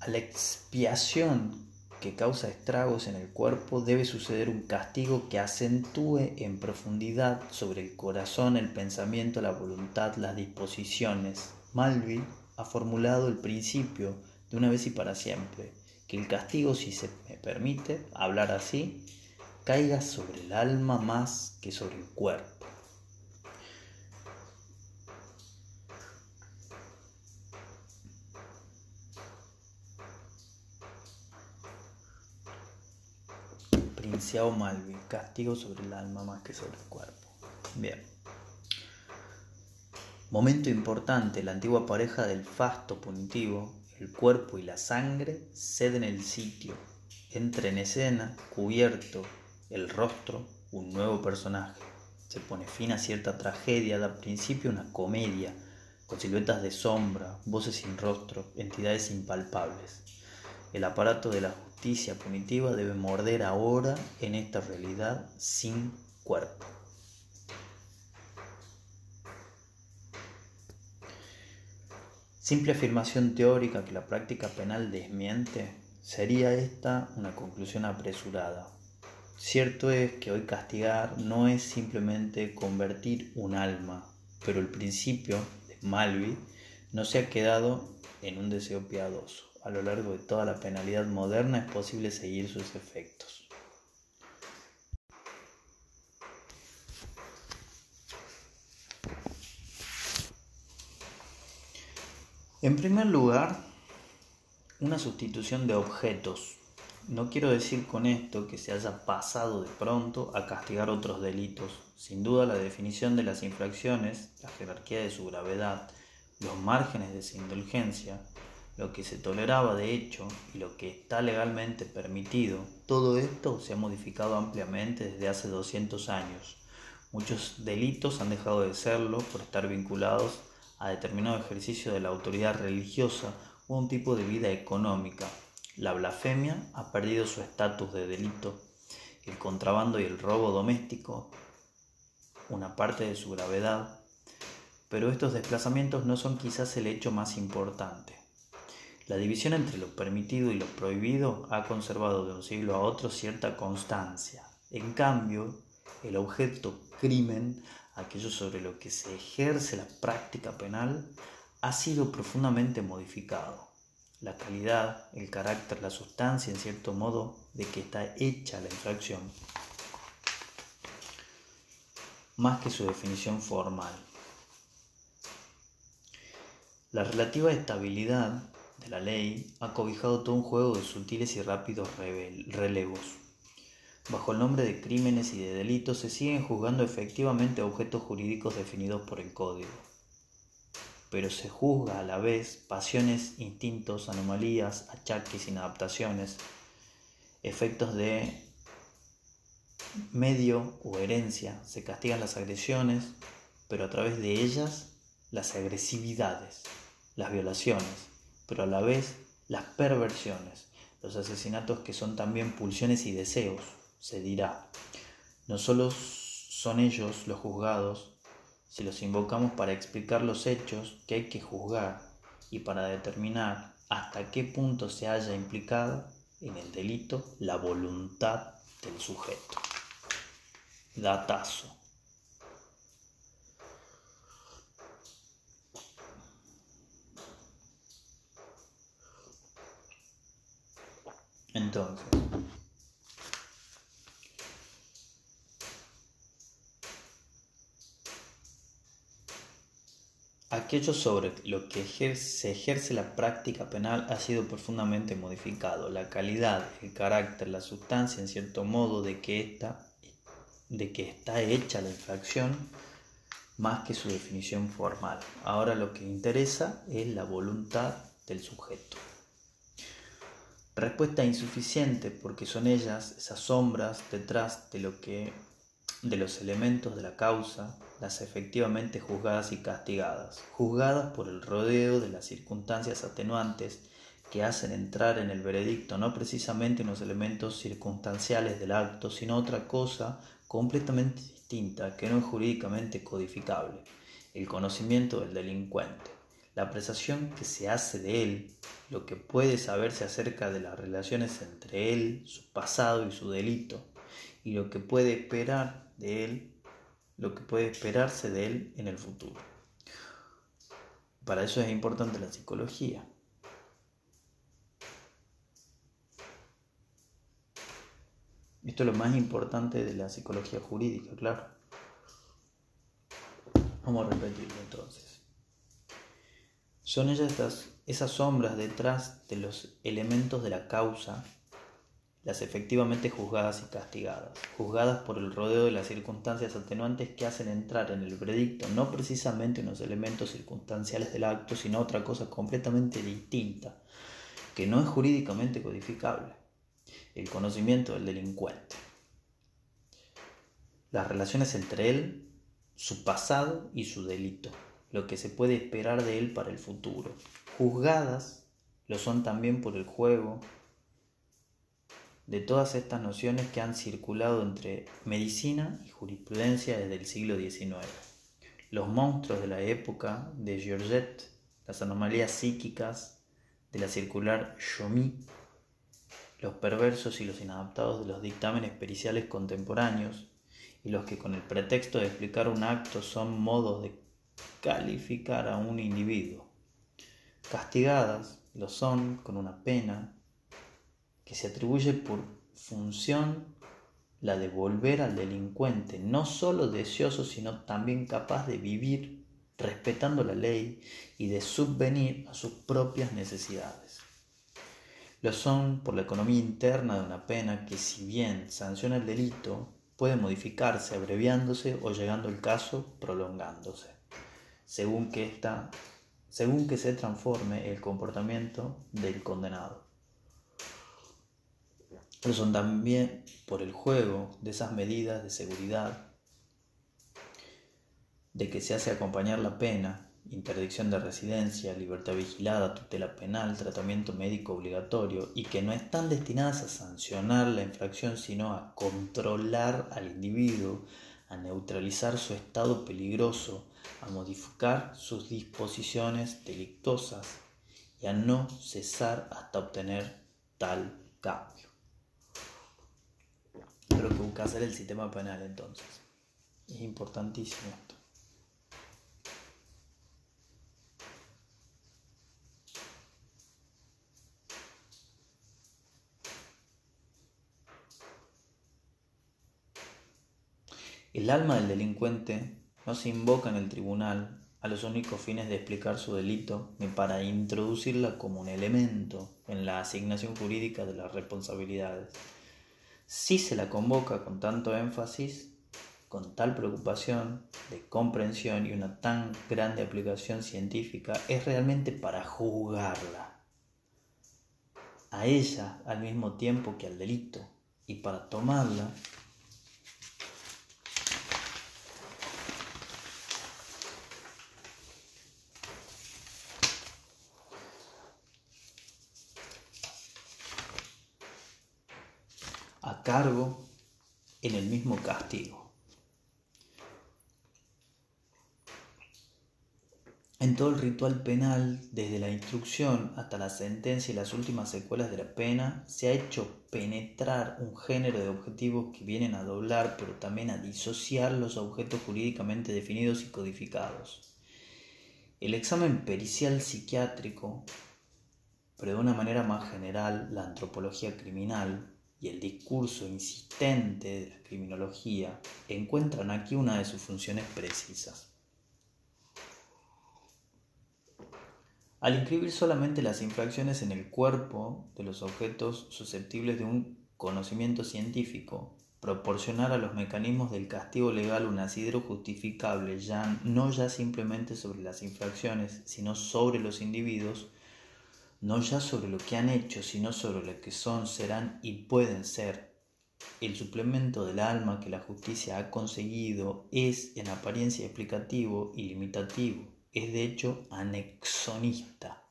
A la expiación que causa estragos en el cuerpo debe suceder un castigo que acentúe en profundidad sobre el corazón, el pensamiento, la voluntad, las disposiciones. Malville ha formulado el principio de una vez y para siempre, que el castigo, si se me permite hablar así, caiga sobre el alma más que sobre el cuerpo. Ciao Malvi, castigo sobre el alma más que sobre el cuerpo. Bien. Momento importante, la antigua pareja del fasto punitivo, el cuerpo y la sangre ceden el sitio. Entra en escena, cubierto, el rostro, un nuevo personaje. Se pone fin a cierta tragedia, da principio una comedia, con siluetas de sombra, voces sin rostro, entidades impalpables. El aparato de la justicia punitiva debe morder ahora en esta realidad sin cuerpo. Simple afirmación teórica que la práctica penal desmiente, sería esta una conclusión apresurada. Cierto es que hoy castigar no es simplemente convertir un alma, pero el principio de Malvi no se ha quedado en un deseo piadoso. A lo largo de toda la penalidad moderna es posible seguir sus efectos. En primer lugar, una sustitución de objetos no quiero decir con esto que se haya pasado de pronto a castigar otros delitos. Sin duda la definición de las infracciones, la jerarquía de su gravedad, los márgenes de su indulgencia, lo que se toleraba de hecho y lo que está legalmente permitido, todo esto se ha modificado ampliamente desde hace 200 años. Muchos delitos han dejado de serlo por estar vinculados a determinado ejercicio de la autoridad religiosa o un tipo de vida económica, la blasfemia ha perdido su estatus de delito. El contrabando y el robo doméstico, una parte de su gravedad, pero estos desplazamientos no son quizás el hecho más importante. La división entre lo permitido y lo prohibido ha conservado de un siglo a otro cierta constancia. En cambio, el objeto crimen, aquello sobre lo que se ejerce la práctica penal, ha sido profundamente modificado la calidad, el carácter, la sustancia, en cierto modo, de que está hecha la infracción, más que su definición formal. La relativa estabilidad de la ley ha cobijado todo un juego de sutiles y rápidos relevos. Bajo el nombre de crímenes y de delitos se siguen juzgando efectivamente objetos jurídicos definidos por el código pero se juzga a la vez pasiones, instintos, anomalías, achaques, inadaptaciones, efectos de medio o herencia. Se castigan las agresiones, pero a través de ellas las agresividades, las violaciones, pero a la vez las perversiones, los asesinatos que son también pulsiones y deseos, se dirá. No solo son ellos los juzgados, si los invocamos para explicar los hechos que hay que juzgar y para determinar hasta qué punto se haya implicado en el delito la voluntad del sujeto. Datazo. Entonces, Aquello sobre lo que se ejerce la práctica penal ha sido profundamente modificado. La calidad, el carácter, la sustancia, en cierto modo, de que, está hecha la infracción, más que su definición formal. Ahora lo que interesa es la voluntad del sujeto. Respuesta insuficiente porque son ellas, esas sombras detrás de los elementos de la causa, las efectivamente juzgadas y castigadas, juzgadas por el rodeo de las circunstancias atenuantes que hacen entrar en el veredicto no precisamente los elementos circunstanciales del acto, sino otra cosa completamente distinta que no es jurídicamente codificable, el conocimiento del delincuente, la apreciación que se hace de él, lo que puede saberse acerca de las relaciones entre él, su pasado y su delito, y lo que puede esperar de él, lo que puede esperarse de él en el futuro. Para eso es importante la psicología. Esto es lo más importante de la psicología jurídica, claro. Vamos a repetirlo entonces. Son ellas estas, esas sombras detrás de los elementos de la causa las efectivamente juzgadas y castigadas, juzgadas por el rodeo de las circunstancias atenuantes que hacen entrar en el veredicto no precisamente unos elementos circunstanciales del acto, sino otra cosa completamente distinta, que no es jurídicamente codificable, el conocimiento del delincuente, las relaciones entre él, su pasado y su delito, lo que se puede esperar de él para el futuro, juzgadas lo son también por el juego, de todas estas nociones que han circulado entre medicina y jurisprudencia desde el siglo XIX. Los monstruos de la época de Georgette, las anomalías psíquicas de la circular Chomy, los perversos y los inadaptados de los dictámenes periciales contemporáneos, y los que con el pretexto de explicar un acto son modos de calificar a un individuo. Castigadas lo son con una pena que se atribuye por función la de volver al delincuente, no solo deseoso, sino también capaz de vivir respetando la ley y de subvenir a sus propias necesidades. Lo son por la economía interna de una pena que si bien sanciona el delito, puede modificarse abreviándose o llegando el caso prolongándose, según que, esta, según que se transforme el comportamiento del condenado. Lo son también por el juego de esas medidas de seguridad de que se hace acompañar la pena, interdicción de residencia, libertad vigilada, tutela penal, tratamiento médico obligatorio, y que no están destinadas a sancionar la infracción, sino a controlar al individuo, a neutralizar su estado peligroso, a modificar sus disposiciones delictuosas y a no cesar hasta obtener tal cambio. Pero que busca hacer el sistema penal entonces. Es importantísimo esto. El alma del delincuente no se invoca en el tribunal a los únicos fines de explicar su delito ni para introducirla como un elemento en la asignación jurídica de las responsabilidades. Si se la convoca con tanto énfasis, con tal preocupación de comprensión y una tan grande aplicación científica, es realmente para juzgarla. A ella al mismo tiempo que al delito. Y para tomarla cargo en el mismo castigo. En todo el ritual penal, desde la instrucción hasta la sentencia y las últimas secuelas de la pena, se ha hecho penetrar un género de objetivos que vienen a doblar, pero también a disociar los objetos jurídicamente definidos y codificados. El examen pericial psiquiátrico, pero de una manera más general, la antropología criminal, y el discurso insistente de la criminología encuentran aquí una de sus funciones precisas. Al inscribir solamente las infracciones en el cuerpo de los objetos susceptibles de un conocimiento científico, proporcionar a los mecanismos del castigo legal un asidero justificable ya no ya simplemente sobre las infracciones, sino sobre los individuos, no ya sobre lo que han hecho, sino sobre lo que son, serán y pueden ser. El suplemento del alma que la justicia ha conseguido es en apariencia explicativo y limitativo, es de hecho anexonista.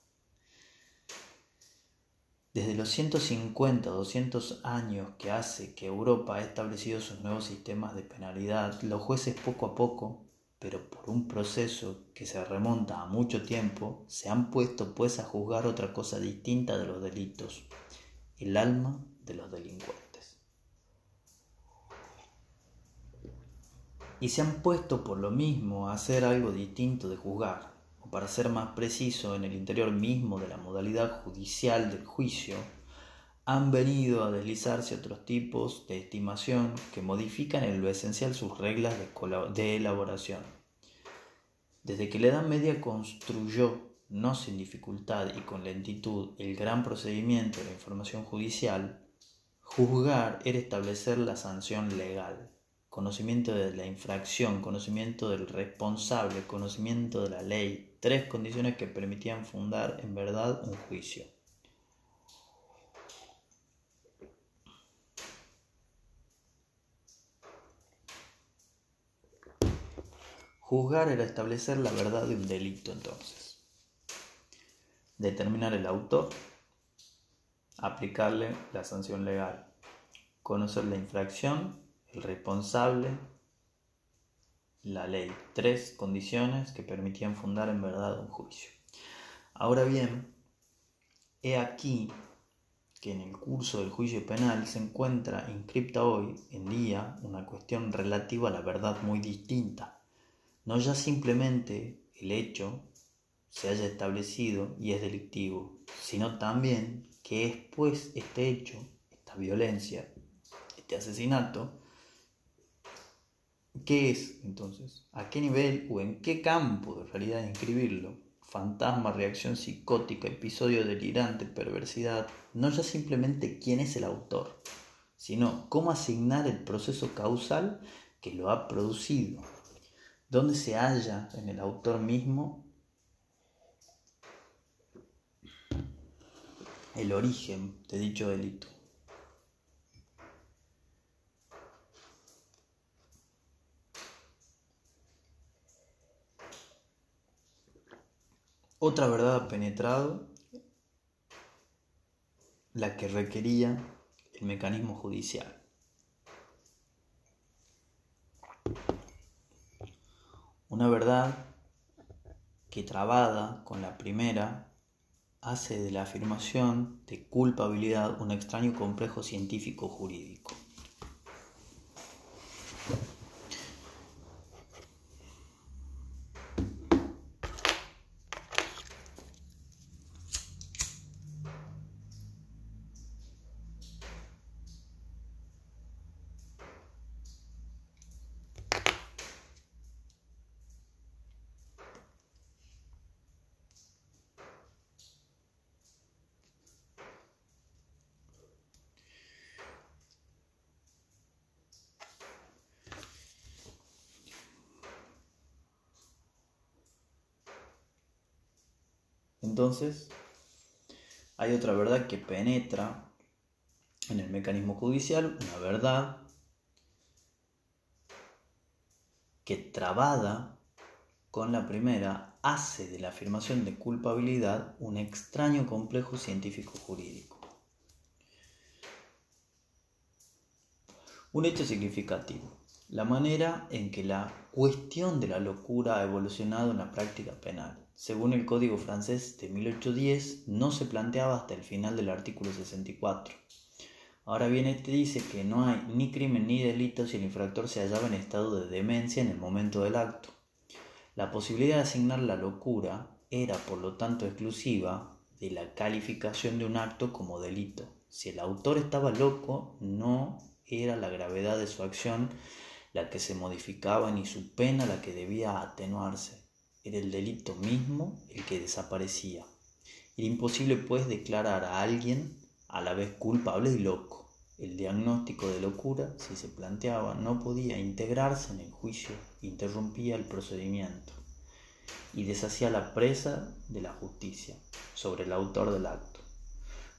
Desde los 150 o 200 años que hace que Europa ha establecido sus nuevos sistemas de penalidad, los jueces poco a poco pero por un proceso que se remonta a mucho tiempo, se han puesto pues a juzgar otra cosa distinta de los delitos, el alma de los delincuentes. Y se han puesto por lo mismo a hacer algo distinto de juzgar, o para ser más preciso, en el interior mismo de la modalidad judicial del juicio, han venido a deslizarse otros tipos de estimación que modifican en lo esencial sus reglas de, elaboración. Desde que la Edad Media construyó, no sin dificultad y con lentitud, el gran procedimiento de la información judicial, juzgar era establecer la sanción legal, conocimiento de la infracción, conocimiento del responsable, conocimiento de la ley, tres condiciones que permitían fundar en verdad un juicio. Juzgar era establecer la verdad de un delito entonces. Determinar el autor. Aplicarle la sanción legal. Conocer la infracción, el responsable, la ley. Tres condiciones que permitían fundar en verdad un juicio. Ahora bien, he aquí que en el curso del juicio penal se encuentra inscripta hoy en día una cuestión relativa a la verdad muy distinta. No ya simplemente el hecho se haya establecido y es delictivo, sino también que es pues este hecho, esta violencia, este asesinato, ¿qué es entonces? ¿A qué nivel o en qué campo de realidad inscribirlo? fantasma, reacción psicótica, episodio delirante, perversidad, no ya simplemente quién es el autor, sino cómo asignar el proceso causal que lo ha producido, dónde se halla en el autor mismo el origen de dicho delito. Otra verdad ha penetrado, la que requería el mecanismo judicial. Una verdad que trabada con la primera hace de la afirmación de culpabilidad un extraño complejo científico jurídico. Entonces, hay otra verdad que penetra en el mecanismo judicial, una verdad que trabada con la primera hace de la afirmación de culpabilidad un extraño complejo científico jurídico. Un hecho significativo, la manera en que la cuestión de la locura ha evolucionado en la práctica penal según el Código francés de 1810, no se planteaba hasta el final del artículo 64. Ahora bien, este dice que no hay ni crimen ni delito si el infractor se hallaba en estado de demencia en el momento del acto. La posibilidad de asignar la locura era, por lo tanto, exclusiva de la calificación de un acto como delito. Si el autor estaba loco, no era la gravedad de su acción la que se modificaba ni su pena la que debía atenuarse era el delito mismo el que desaparecía. Era imposible pues declarar a alguien a la vez culpable y loco. El diagnóstico de locura, si se planteaba, no podía integrarse en el juicio, interrumpía el procedimiento y deshacía la presa de la justicia sobre el autor del acto.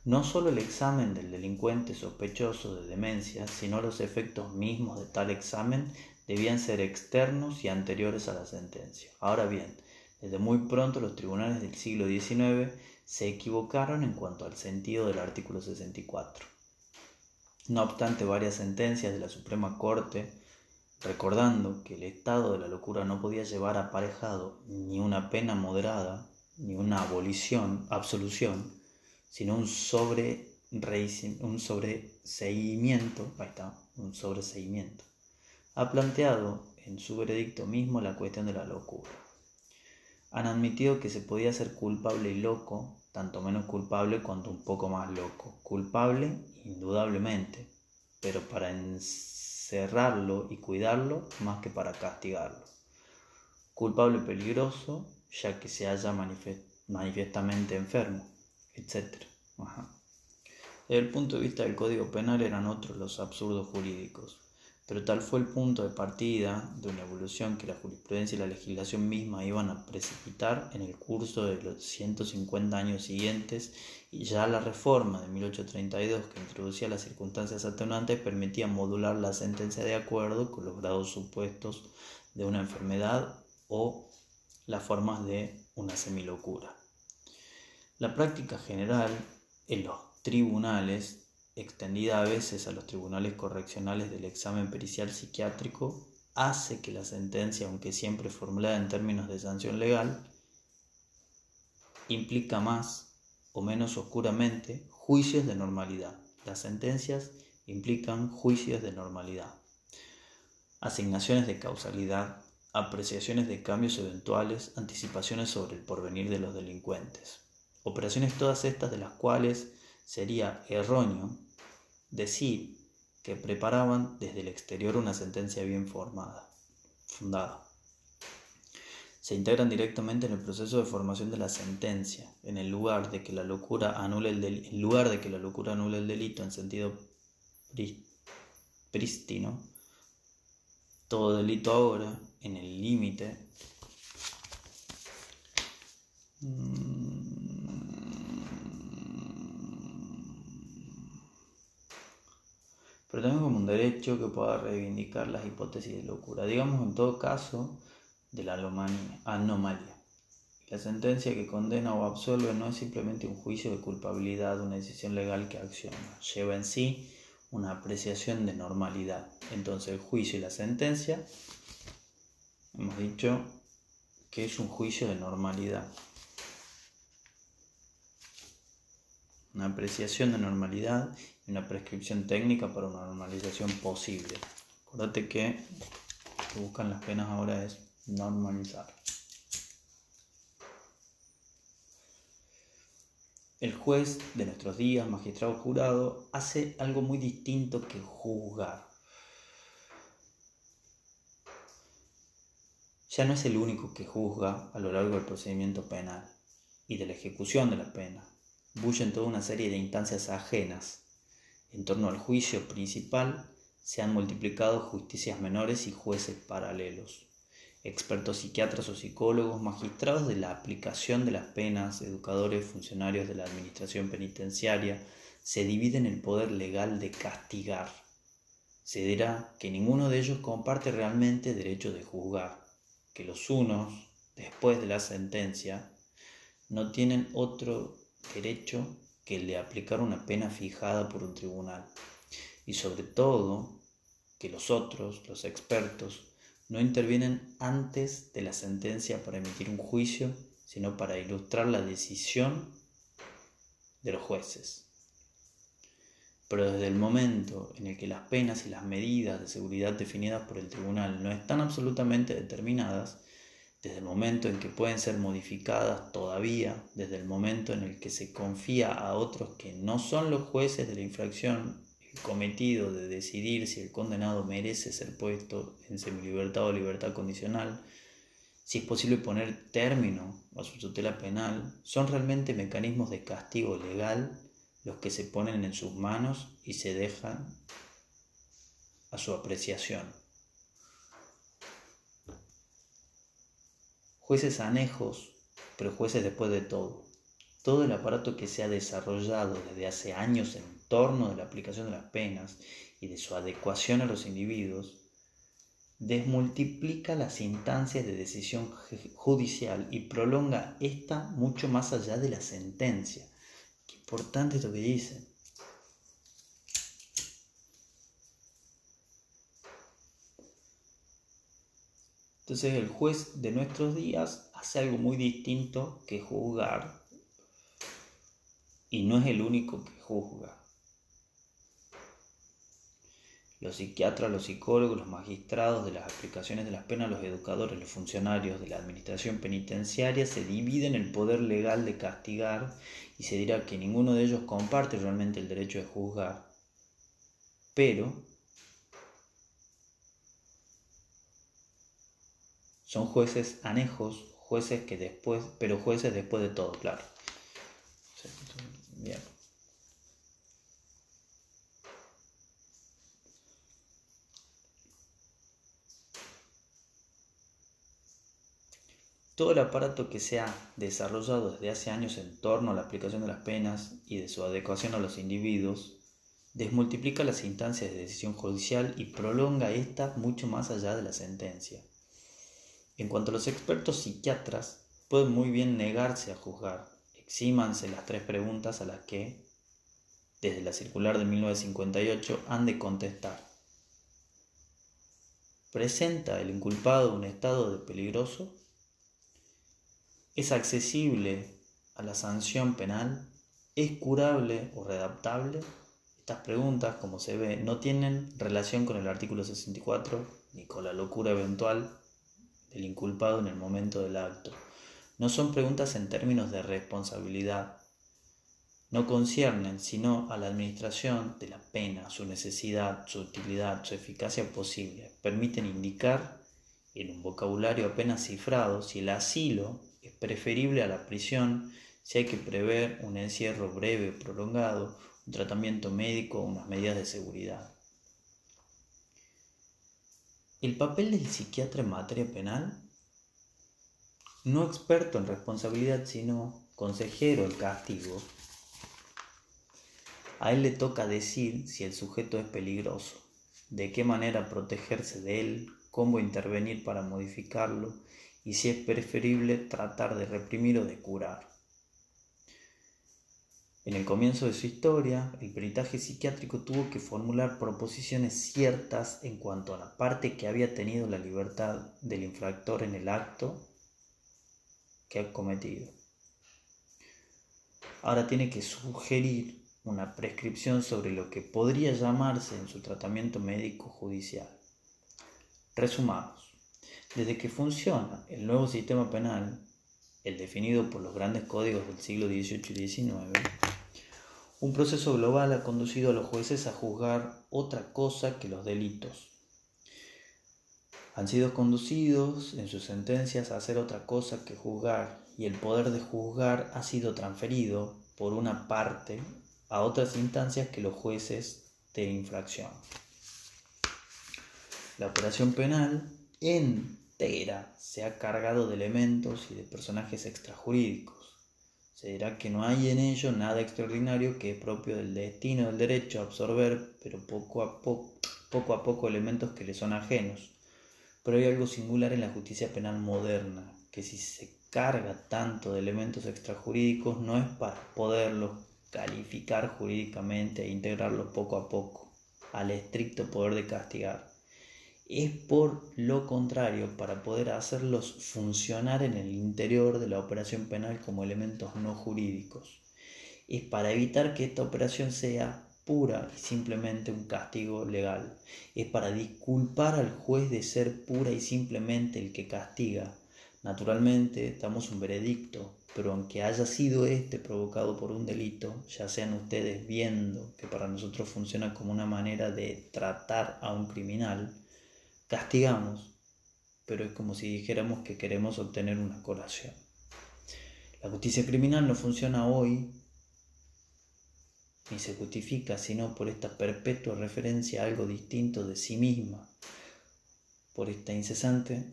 No solo el examen del delincuente sospechoso de demencia, sino los efectos mismos de tal examen debían ser externos y anteriores a la sentencia. Ahora bien, desde muy pronto los tribunales del siglo XIX se equivocaron en cuanto al sentido del artículo 64. No obstante, varias sentencias de la Suprema Corte, recordando que el estado de la locura no podía llevar aparejado ni una pena moderada, ni una abolición, absolución, sino un sobre un sobreseimiento, ahí está, un sobreseimiento ha planteado en su veredicto mismo la cuestión de la locura. Han admitido que se podía ser culpable y loco, tanto menos culpable cuanto un poco más loco. Culpable, indudablemente, pero para encerrarlo y cuidarlo más que para castigarlo. Culpable peligroso, ya que se haya manifiestamente enfermo, etc. Desde el punto de vista del Código Penal eran otros los absurdos jurídicos pero tal fue el punto de partida de una evolución que la jurisprudencia y la legislación misma iban a precipitar en el curso de los 150 años siguientes y ya la reforma de 1832 que introducía las circunstancias atenuantes permitía modular la sentencia de acuerdo con los grados supuestos de una enfermedad o las formas de una semilocura. La práctica general en los tribunales extendida a veces a los tribunales correccionales del examen pericial psiquiátrico, hace que la sentencia, aunque siempre formulada en términos de sanción legal, implica más o menos oscuramente juicios de normalidad. Las sentencias implican juicios de normalidad, asignaciones de causalidad, apreciaciones de cambios eventuales, anticipaciones sobre el porvenir de los delincuentes. Operaciones todas estas de las cuales sería erróneo decir que preparaban desde el exterior una sentencia bien formada, fundada. Se integran directamente en el proceso de formación de la sentencia, en el lugar de que la locura anule el, en lugar de que la locura el delito en sentido prístino, todo delito ahora, en el límite, pero también como un derecho que pueda reivindicar las hipótesis de locura. Digamos en todo caso de la anomalía. La sentencia que condena o absuelve no es simplemente un juicio de culpabilidad, una decisión legal que acciona, lleva en sí una apreciación de normalidad. Entonces el juicio y la sentencia, hemos dicho que es un juicio de normalidad. Una apreciación de normalidad y una prescripción técnica para una normalización posible. Acuérdate que lo que buscan las penas ahora es normalizar. El juez de nuestros días, magistrado jurado, hace algo muy distinto que juzgar. Ya no es el único que juzga a lo largo del procedimiento penal y de la ejecución de la pena. Bullen toda una serie de instancias ajenas. En torno al juicio principal se han multiplicado justicias menores y jueces paralelos expertos psiquiatras o psicólogos, magistrados de la aplicación de las penas, educadores, funcionarios de la administración penitenciaria, se dividen el poder legal de castigar. Se dirá que ninguno de ellos comparte realmente derecho de juzgar, que los unos, después de la sentencia, no tienen otro derecho que el de aplicar una pena fijada por un tribunal, y sobre todo que los otros, los expertos, no intervienen antes de la sentencia para emitir un juicio, sino para ilustrar la decisión de los jueces. Pero desde el momento en el que las penas y las medidas de seguridad definidas por el tribunal no están absolutamente determinadas, desde el momento en que pueden ser modificadas todavía, desde el momento en el que se confía a otros que no son los jueces de la infracción cometido de decidir si el condenado merece ser puesto en semilibertad o libertad condicional, si es posible poner término a su tutela penal, son realmente mecanismos de castigo legal los que se ponen en sus manos y se dejan a su apreciación. Jueces anejos, pero jueces después de todo. Todo el aparato que se ha desarrollado desde hace años en torno de la aplicación de las penas y de su adecuación a los individuos, desmultiplica las instancias de decisión judicial y prolonga esta mucho más allá de la sentencia. Qué importante esto que dice. Entonces el juez de nuestros días hace algo muy distinto que juzgar y no es el único que juzga. Los psiquiatras, los psicólogos, los magistrados de las aplicaciones de las penas, los educadores, los funcionarios de la administración penitenciaria se dividen el poder legal de castigar y se dirá que ninguno de ellos comparte realmente el derecho de juzgar. Pero son jueces anejos, jueces que después, pero jueces después de todo, claro. Todo el aparato que se ha desarrollado desde hace años en torno a la aplicación de las penas y de su adecuación a los individuos desmultiplica las instancias de decisión judicial y prolonga estas mucho más allá de la sentencia. En cuanto a los expertos psiquiatras, pueden muy bien negarse a juzgar, exímanse las tres preguntas a las que, desde la circular de 1958, han de contestar. ¿Presenta el inculpado un estado de peligroso? es accesible a la sanción penal, ¿Es curable o readaptable? Estas preguntas, como se ve, no tienen relación con el artículo 64 ni con la locura eventual del inculpado en el momento del acto. No son preguntas en términos de responsabilidad. No conciernen sino a la administración de la pena, su necesidad, su utilidad, su eficacia posible. Permiten indicar en un vocabulario apenas cifrado si el asilo es preferible a la prisión, si hay que prever un encierro breve o prolongado, un tratamiento médico o unas medidas de seguridad. El papel del psiquiatra en materia penal, no experto en responsabilidad, sino consejero en castigo, a él le toca decir si el sujeto es peligroso, de qué manera protegerse de él, cómo intervenir para modificarlo y si es preferible tratar de reprimir o de curar. En el comienzo de su historia, el peritaje psiquiátrico tuvo que formular proposiciones ciertas en cuanto a la parte que había tenido la libertad del infractor en el acto que ha cometido. Ahora tiene que sugerir una prescripción sobre lo que podría llamarse en su tratamiento médico judicial. Resumamos. Desde que funciona el nuevo sistema penal, el definido por los grandes códigos del siglo XVIII y XIX, un proceso global ha conducido a los jueces a juzgar otra cosa que los delitos. Han sido conducidos en sus sentencias a hacer otra cosa que juzgar y el poder de juzgar ha sido transferido por una parte a otras instancias que los jueces de infracción. La operación penal entera se ha cargado de elementos y de personajes extrajurídicos. Se dirá que no hay en ello nada extraordinario que es propio del destino del derecho a absorber, pero poco a poco, poco a poco elementos que le son ajenos. Pero hay algo singular en la justicia penal moderna, que si se carga tanto de elementos extrajurídicos no es para poderlos calificar jurídicamente e integrarlos poco a poco al estricto poder de castigar es por lo contrario para poder hacerlos funcionar en el interior de la operación penal como elementos no jurídicos. Es para evitar que esta operación sea pura y simplemente un castigo legal. Es para disculpar al juez de ser pura y simplemente el que castiga. Naturalmente damos un veredicto, pero aunque haya sido este provocado por un delito, ya sean ustedes viendo que para nosotros funciona como una manera de tratar a un criminal, castigamos, pero es como si dijéramos que queremos obtener una colación. La justicia criminal no funciona hoy ni se justifica sino por esta perpetua referencia a algo distinto de sí misma, por esta incesante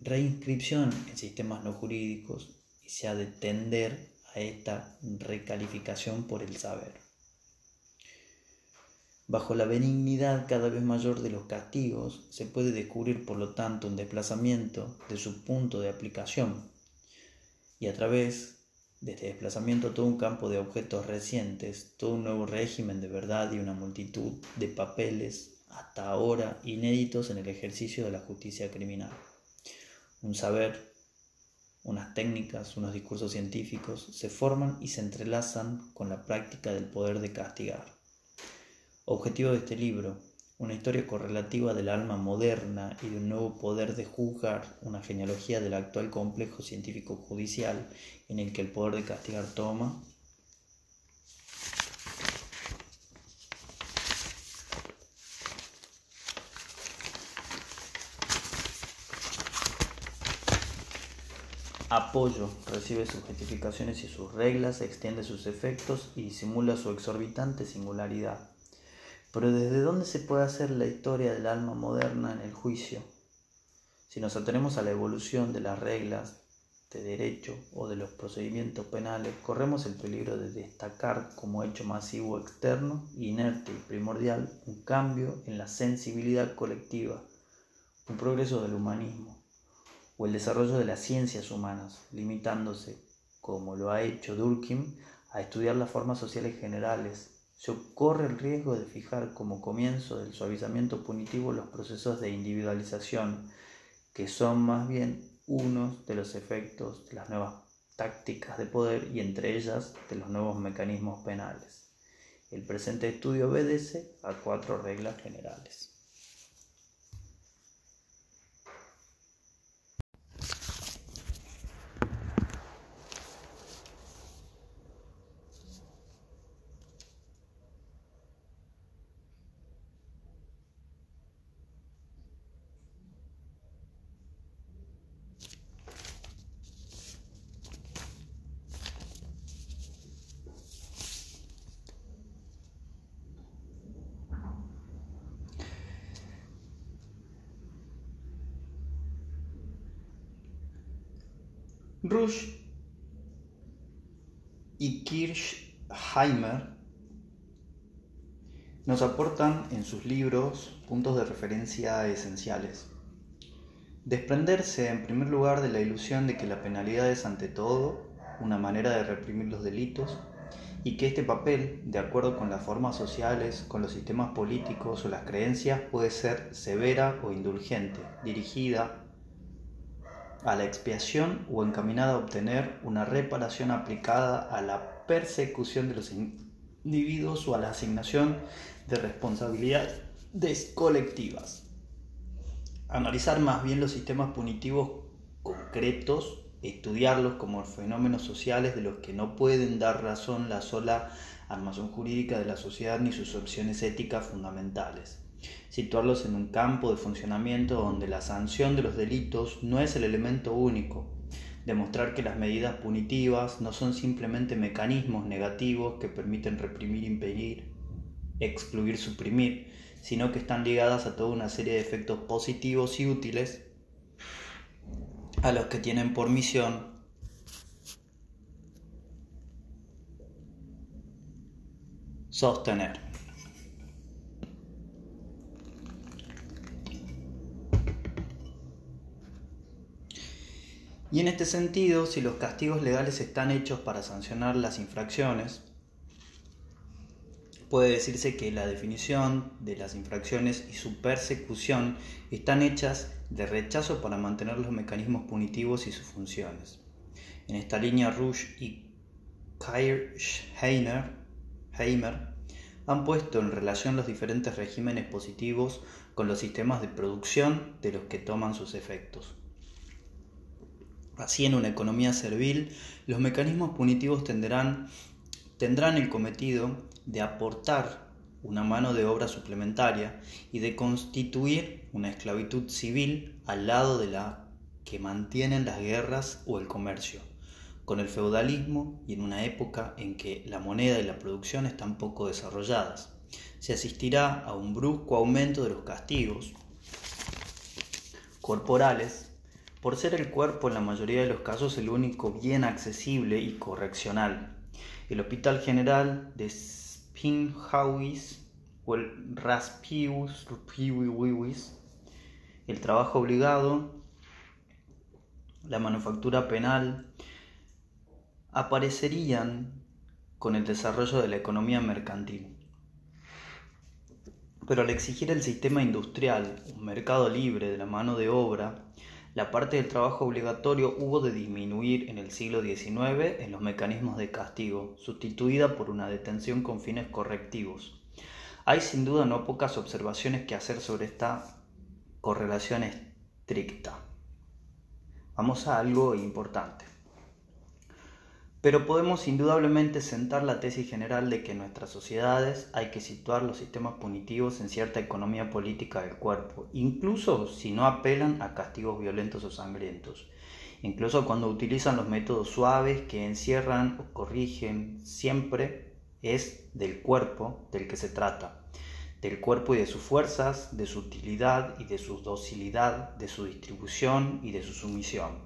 reinscripción en sistemas no jurídicos y se ha de tender a esta recalificación por el saber bajo la benignidad cada vez mayor de los castigos, se puede descubrir por lo tanto un desplazamiento de su punto de aplicación y a través de este desplazamiento todo un campo de objetos recientes, todo un nuevo régimen de verdad y una multitud de papeles hasta ahora inéditos en el ejercicio de la justicia criminal. Un saber, unas técnicas, unos discursos científicos se forman y se entrelazan con la práctica del poder de castigar. Objetivo de este libro, una historia correlativa del alma moderna y de un nuevo poder de juzgar, una genealogía del actual complejo científico judicial en el que el poder de castigar toma apoyo, recibe sus justificaciones y sus reglas, extiende sus efectos y disimula su exorbitante singularidad. Pero ¿desde dónde se puede hacer la historia del alma moderna en el juicio? Si nos atenemos a la evolución de las reglas de derecho o de los procedimientos penales, corremos el peligro de destacar como hecho masivo externo, inerte y primordial un cambio en la sensibilidad colectiva, un progreso del humanismo o el desarrollo de las ciencias humanas, limitándose, como lo ha hecho Durkheim, a estudiar las formas sociales generales se corre el riesgo de fijar como comienzo del suavizamiento punitivo los procesos de individualización, que son más bien unos de los efectos de las nuevas tácticas de poder y entre ellas de los nuevos mecanismos penales. El presente estudio obedece a cuatro reglas generales. Y Kirchheimer nos aportan en sus libros puntos de referencia esenciales. Desprenderse, en primer lugar, de la ilusión de que la penalidad es ante todo una manera de reprimir los delitos y que este papel, de acuerdo con las formas sociales, con los sistemas políticos o las creencias, puede ser severa o indulgente, dirigida a la expiación o encaminada a obtener una reparación aplicada a la persecución de los individuos o a la asignación de responsabilidades colectivas. Analizar más bien los sistemas punitivos concretos, estudiarlos como fenómenos sociales de los que no pueden dar razón la sola armación jurídica de la sociedad ni sus opciones éticas fundamentales situarlos en un campo de funcionamiento donde la sanción de los delitos no es el elemento único, demostrar que las medidas punitivas no son simplemente mecanismos negativos que permiten reprimir, impedir, excluir, suprimir, sino que están ligadas a toda una serie de efectos positivos y útiles a los que tienen por misión sostener. Y en este sentido, si los castigos legales están hechos para sancionar las infracciones, puede decirse que la definición de las infracciones y su persecución están hechas de rechazo para mantener los mecanismos punitivos y sus funciones. En esta línea, Rush y Kirchheimer han puesto en relación los diferentes regímenes positivos con los sistemas de producción de los que toman sus efectos. Así, en una economía servil, los mecanismos punitivos tendrán, tendrán el cometido de aportar una mano de obra suplementaria y de constituir una esclavitud civil al lado de la que mantienen las guerras o el comercio, con el feudalismo y en una época en que la moneda y la producción están poco desarrolladas. Se asistirá a un brusco aumento de los castigos corporales por ser el cuerpo en la mayoría de los casos el único bien accesible y correccional. El Hospital General de Spinhauis o el Raspius, el trabajo obligado, la manufactura penal, aparecerían con el desarrollo de la economía mercantil. Pero al exigir el sistema industrial un mercado libre de la mano de obra, la parte del trabajo obligatorio hubo de disminuir en el siglo XIX en los mecanismos de castigo, sustituida por una detención con fines correctivos. Hay sin duda no pocas observaciones que hacer sobre esta correlación estricta. Vamos a algo importante. Pero podemos indudablemente sentar la tesis general de que en nuestras sociedades hay que situar los sistemas punitivos en cierta economía política del cuerpo, incluso si no apelan a castigos violentos o sangrientos, incluso cuando utilizan los métodos suaves que encierran o corrigen, siempre es del cuerpo del que se trata, del cuerpo y de sus fuerzas, de su utilidad y de su docilidad, de su distribución y de su sumisión.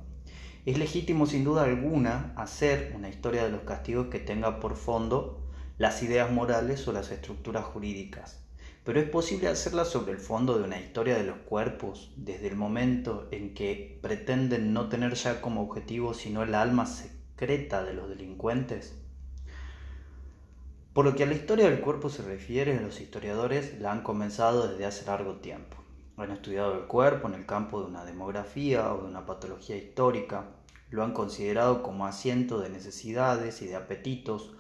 Es legítimo sin duda alguna hacer una historia de los castigos que tenga por fondo las ideas morales o las estructuras jurídicas, pero es posible hacerla sobre el fondo de una historia de los cuerpos desde el momento en que pretenden no tener ya como objetivo sino el alma secreta de los delincuentes. Por lo que a la historia del cuerpo se refiere, los historiadores la han comenzado desde hace largo tiempo. Han estudiado el cuerpo en el campo de una demografía o de una patología histórica, Lo han considerado como asiento de necesidades y de apetitos,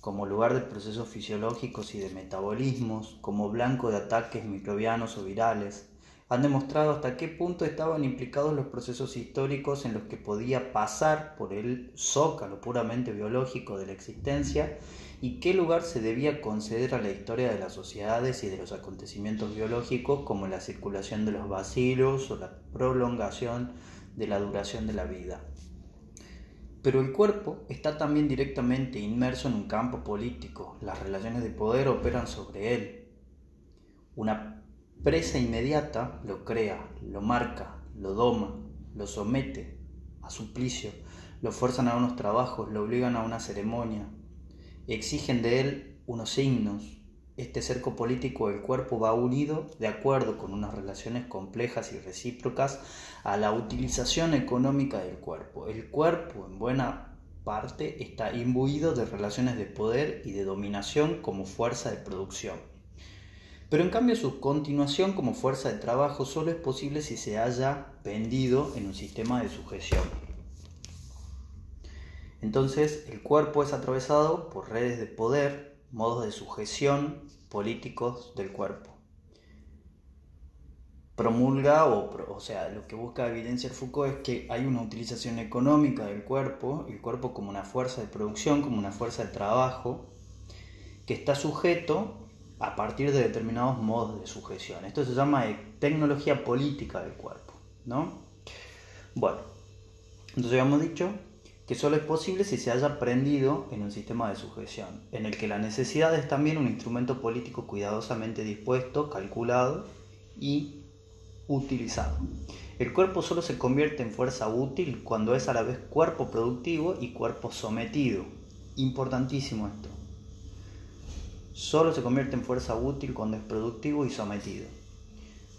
como lugar de procesos fisiológicos y de metabolismos, como blanco de ataques microbianos o virales. Han demostrado hasta qué punto estaban implicados los procesos históricos en los que podía pasar por el zócalo puramente biológico de la existencia y qué lugar se debía conceder a la historia de las sociedades y de los acontecimientos biológicos como la circulación de los bacilos o la prolongación de la duración de la vida. Pero el cuerpo está también directamente inmerso en un campo político, las relaciones de poder operan sobre él. Una presa inmediata lo crea, lo marca, lo doma, lo somete a suplicio, lo fuerzan a unos trabajos, lo obligan a una ceremonia, exigen de él unos signos. Este cerco político del cuerpo va unido, de acuerdo con unas relaciones complejas y recíprocas, a la utilización económica del cuerpo. El cuerpo, en buena parte, está imbuido de relaciones de poder y de dominación como fuerza de producción. Pero en cambio su continuación como fuerza de trabajo solo es posible si se haya vendido en un sistema de sujeción. Entonces el cuerpo es atravesado por redes de poder, modos de sujeción políticos del cuerpo. Promulga, o, o sea, lo que busca evidenciar Foucault es que hay una utilización económica del cuerpo, el cuerpo como una fuerza de producción, como una fuerza de trabajo, que está sujeto a partir de determinados modos de sujeción. Esto se llama tecnología política del cuerpo, ¿no? Bueno, entonces habíamos dicho que solo es posible si se haya aprendido en un sistema de sujeción, en el que la necesidad es también un instrumento político cuidadosamente dispuesto, calculado y utilizado. El cuerpo solo se convierte en fuerza útil cuando es a la vez cuerpo productivo y cuerpo sometido. Importantísimo esto. Solo se convierte en fuerza útil cuando es productivo y sometido.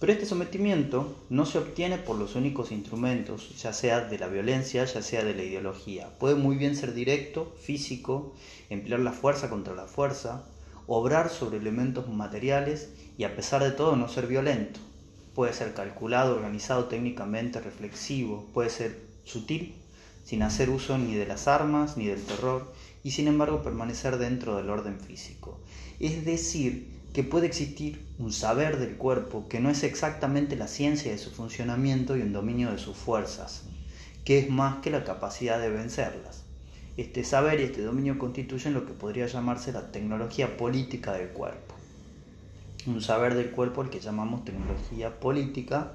Pero este sometimiento no se obtiene por los únicos instrumentos, ya sea de la violencia, ya sea de la ideología. Puede muy bien ser directo, físico, emplear la fuerza contra la fuerza, obrar sobre elementos materiales y a pesar de todo no ser violento. Puede ser calculado, organizado técnicamente, reflexivo, puede ser sutil, sin hacer uso ni de las armas ni del terror, y sin embargo permanecer dentro del orden físico. Es decir, que puede existir un saber del cuerpo que no es exactamente la ciencia de su funcionamiento y un dominio de sus fuerzas, que es más que la capacidad de vencerlas. Este saber y este dominio constituyen lo que podría llamarse la tecnología política del cuerpo. Un saber del cuerpo al que llamamos tecnología política,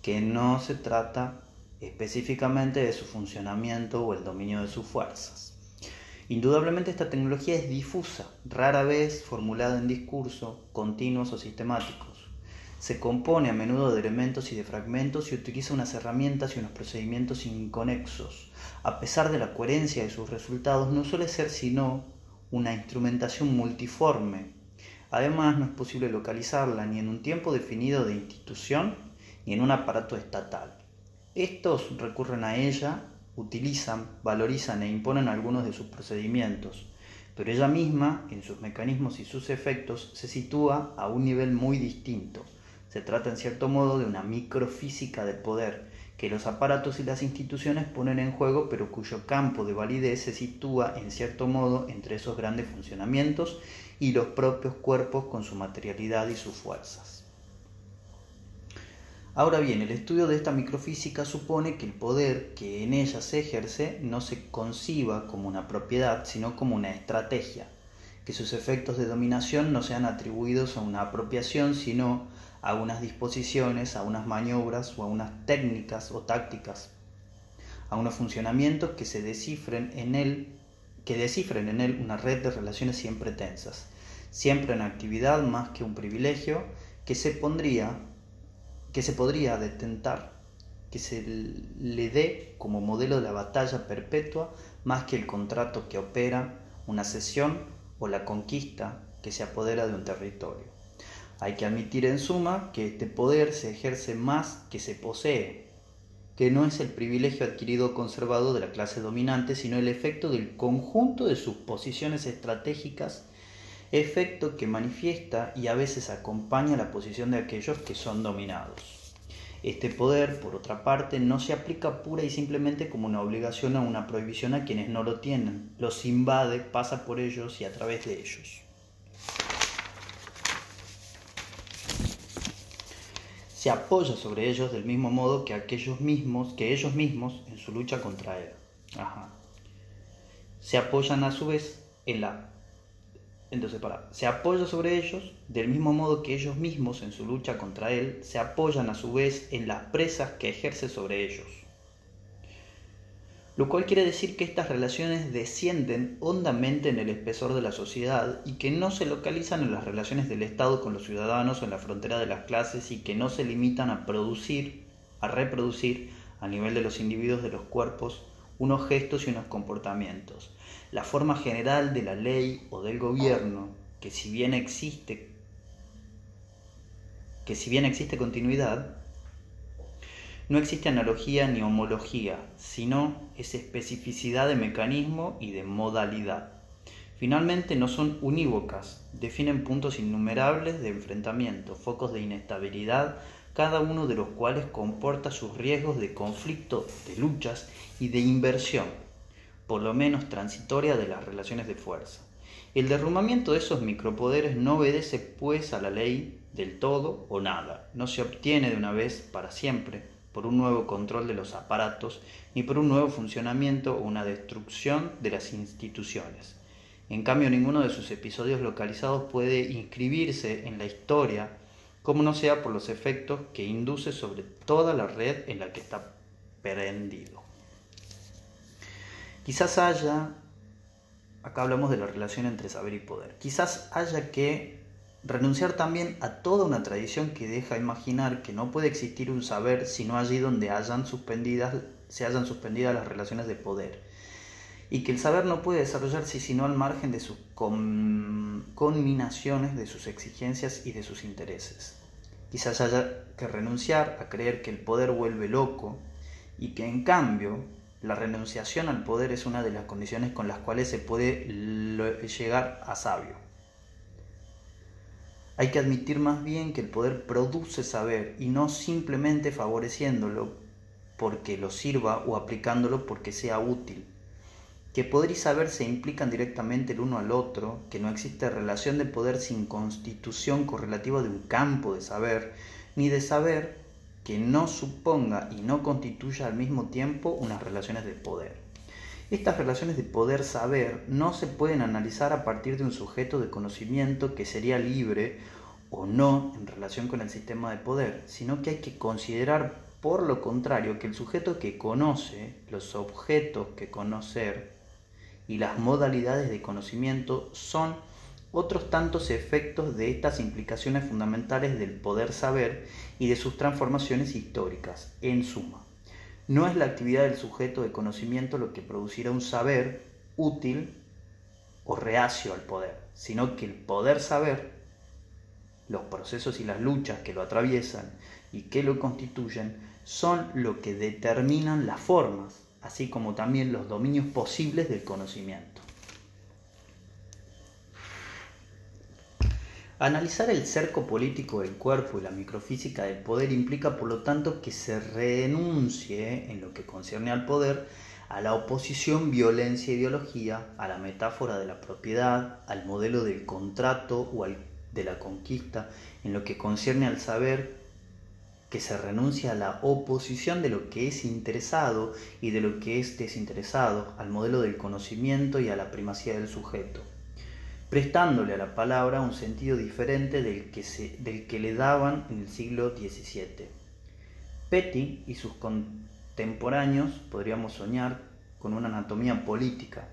que no se trata específicamente de su funcionamiento o el dominio de sus fuerzas. Indudablemente esta tecnología es difusa, rara vez formulada en discurso, continuos o sistemáticos. Se compone a menudo de elementos y de fragmentos y utiliza unas herramientas y unos procedimientos inconexos. A pesar de la coherencia de sus resultados, no suele ser sino una instrumentación multiforme. Además, no es posible localizarla ni en un tiempo definido de institución ni en un aparato estatal. Estos recurren a ella utilizan, valorizan e imponen algunos de sus procedimientos, pero ella misma, en sus mecanismos y sus efectos, se sitúa a un nivel muy distinto. Se trata en cierto modo de una microfísica de poder que los aparatos y las instituciones ponen en juego, pero cuyo campo de validez se sitúa en cierto modo entre esos grandes funcionamientos y los propios cuerpos con su materialidad y sus fuerzas. Ahora bien, el estudio de esta microfísica supone que el poder que en ella se ejerce no se conciba como una propiedad, sino como una estrategia, que sus efectos de dominación no sean atribuidos a una apropiación, sino a unas disposiciones, a unas maniobras o a unas técnicas o tácticas, a unos funcionamientos que se descifren en él, que descifren en él una red de relaciones siempre tensas, siempre en actividad más que un privilegio que se pondría que se podría detentar, que se le dé como modelo de la batalla perpetua más que el contrato que opera una cesión o la conquista que se apodera de un territorio. Hay que admitir en suma que este poder se ejerce más que se posee, que no es el privilegio adquirido o conservado de la clase dominante, sino el efecto del conjunto de sus posiciones estratégicas, efecto que manifiesta y a veces acompaña la posición de aquellos que son dominados. Este poder, por otra parte, no se aplica pura y simplemente como una obligación o una prohibición a quienes no lo tienen. Los invade, pasa por ellos y a través de ellos. Se apoya sobre ellos del mismo modo que aquellos mismos, que ellos mismos en su lucha contra él. Se apoyan a su vez en la entonces, para, se apoya sobre ellos del mismo modo que ellos mismos en su lucha contra él se apoyan a su vez en las presas que ejerce sobre ellos. Lo cual quiere decir que estas relaciones descienden hondamente en el espesor de la sociedad y que no se localizan en las relaciones del Estado con los ciudadanos o en la frontera de las clases y que no se limitan a producir, a reproducir a nivel de los individuos de los cuerpos unos gestos y unos comportamientos, la forma general de la ley o del gobierno, que si bien existe, que si bien existe continuidad, no existe analogía ni homología, sino es especificidad de mecanismo y de modalidad. Finalmente no son unívocas, definen puntos innumerables de enfrentamiento, focos de inestabilidad, cada uno de los cuales comporta sus riesgos de conflicto, de luchas y de inversión por lo menos transitoria, de las relaciones de fuerza. El derrumbamiento de esos micropoderes no obedece pues a la ley del todo o nada, no se obtiene de una vez para siempre por un nuevo control de los aparatos, ni por un nuevo funcionamiento o una destrucción de las instituciones. En cambio, ninguno de sus episodios localizados puede inscribirse en la historia, como no sea por los efectos que induce sobre toda la red en la que está prendido. Quizás haya, acá hablamos de la relación entre saber y poder, quizás haya que renunciar también a toda una tradición que deja imaginar que no puede existir un saber sino allí donde suspendidas, se hayan suspendidas las relaciones de poder y que el saber no puede desarrollarse sino al margen de sus conminaciones, de sus exigencias y de sus intereses. Quizás haya que renunciar a creer que el poder vuelve loco y que en cambio la renunciación al poder es una de las condiciones con las cuales se puede llegar a sabio. Hay que admitir más bien que el poder produce saber y no simplemente favoreciéndolo porque lo sirva o aplicándolo porque sea útil. Que poder y saber se implican directamente el uno al otro, que no existe relación de poder sin constitución correlativa de un campo de saber, ni de saber que no suponga y no constituya al mismo tiempo unas relaciones de poder. Estas relaciones de poder-saber no se pueden analizar a partir de un sujeto de conocimiento que sería libre o no en relación con el sistema de poder, sino que hay que considerar por lo contrario que el sujeto que conoce, los objetos que conocer y las modalidades de conocimiento son otros tantos efectos de estas implicaciones fundamentales del poder saber y de sus transformaciones históricas. En suma, no es la actividad del sujeto de conocimiento lo que producirá un saber útil o reacio al poder, sino que el poder saber, los procesos y las luchas que lo atraviesan y que lo constituyen, son lo que determinan las formas, así como también los dominios posibles del conocimiento. Analizar el cerco político del cuerpo y la microfísica del poder implica, por lo tanto, que se renuncie, en lo que concierne al poder, a la oposición violencia-ideología, a la metáfora de la propiedad, al modelo del contrato o al de la conquista, en lo que concierne al saber, que se renuncia a la oposición de lo que es interesado y de lo que es desinteresado, al modelo del conocimiento y a la primacía del sujeto prestándole a la palabra un sentido diferente del que, se, del que le daban en el siglo XVII. Petty y sus contemporáneos podríamos soñar con una anatomía política.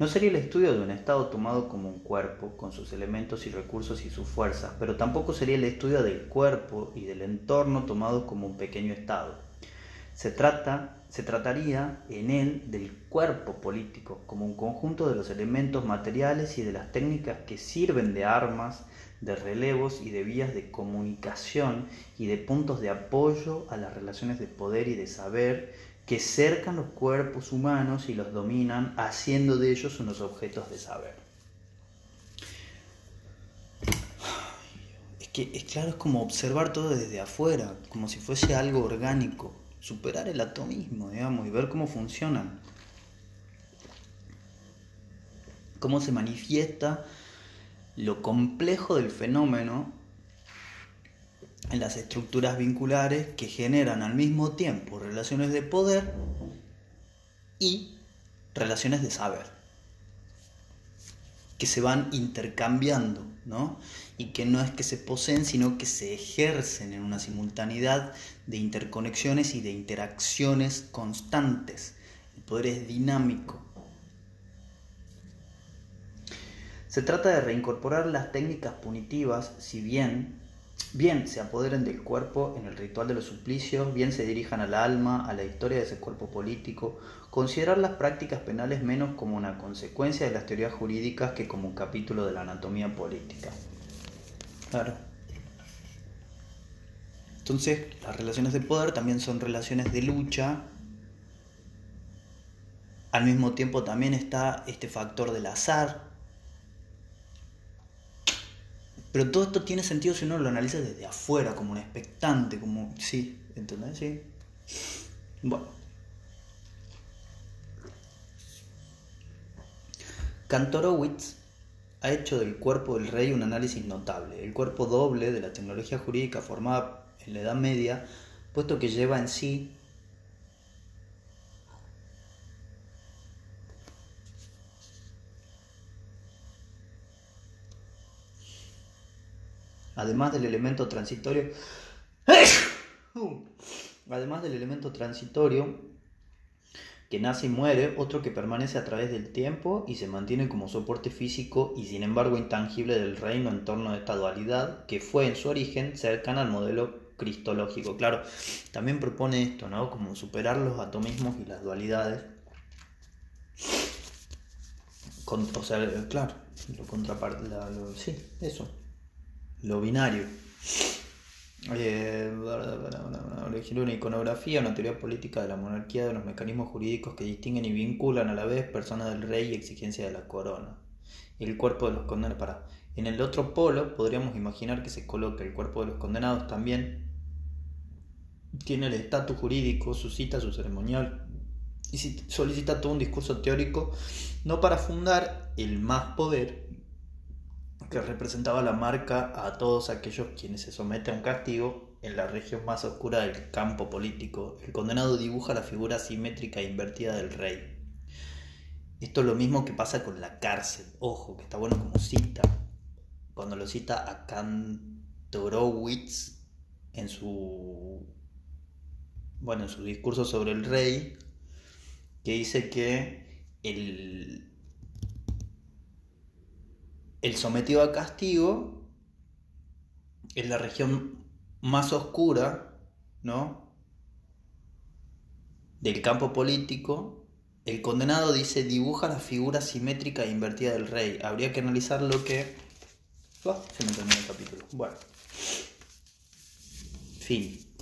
No sería el estudio de un Estado tomado como un cuerpo, con sus elementos y recursos y sus fuerzas, pero tampoco sería el estudio del cuerpo y del entorno tomado como un pequeño Estado. Se trata se trataría en él del cuerpo político como un conjunto de los elementos materiales y de las técnicas que sirven de armas, de relevos y de vías de comunicación y de puntos de apoyo a las relaciones de poder y de saber que cercan los cuerpos humanos y los dominan, haciendo de ellos unos objetos de saber. Es que es claro, es como observar todo desde afuera, como si fuese algo orgánico, superar el atomismo, digamos, y ver cómo funcionan. Cómo se manifiesta lo complejo del fenómeno en las estructuras vinculares que generan al mismo tiempo relaciones de poder y relaciones de saber, que se van intercambiando, ¿no? Y que no es que se poseen, sino que se ejercen en una simultaneidad de interconexiones y de interacciones constantes. El poder es dinámico. Se trata de reincorporar las técnicas punitivas, si bien bien se apoderen del cuerpo en el ritual de los suplicios, bien se dirijan al alma, a la historia de ese cuerpo político, considerar las prácticas penales menos como una consecuencia de las teorías jurídicas que como un capítulo de la anatomía política. Claro. Entonces, las relaciones de poder también son relaciones de lucha. Al mismo tiempo también está este factor del azar, pero todo esto tiene sentido si uno lo analiza desde afuera, como un expectante, como... Sí, ¿entendés? Sí. Bueno. Kantorowicz ha hecho del cuerpo del rey un análisis notable. El cuerpo doble de la tecnología jurídica formada en la Edad Media, puesto que lleva en sí además del elemento transitorio, además del elemento transitorio que nace y muere, otro que permanece a través del tiempo y se mantiene como soporte físico y sin embargo intangible del reino en torno a esta dualidad que fue en su origen cercana al modelo cristológico. Claro, también propone esto, ¿no? Como superar los atomismos y las dualidades. o sea, claro, lo contraparte, sí, eso, lo binario. Eh, una iconografía, una teoría política de la monarquía, de los mecanismos jurídicos que distinguen y vinculan a la vez persona del rey y exigencia de la corona. El cuerpo de los condenados. Para. En el otro polo podríamos imaginar que se coloque el cuerpo de los condenados también. Tiene el estatus jurídico, suscita su ceremonial y solicita todo un discurso teórico, no para fundar el más poder, que representaba la marca a todos aquellos quienes se someten a un castigo en la región más oscura del campo político. El condenado dibuja la figura simétrica e invertida del rey. Esto es lo mismo que pasa con la cárcel. Ojo, que está bueno como cita. Cuando lo cita a Kantorowicz en su bueno, en su discurso sobre el rey, que dice que el, el sometido a castigo es la región más oscura, ¿no? Del campo político. El condenado dice dibuja la figura simétrica e invertida del rey. Habría que analizar lo que. se me terminó el capítulo. Bueno. Fin.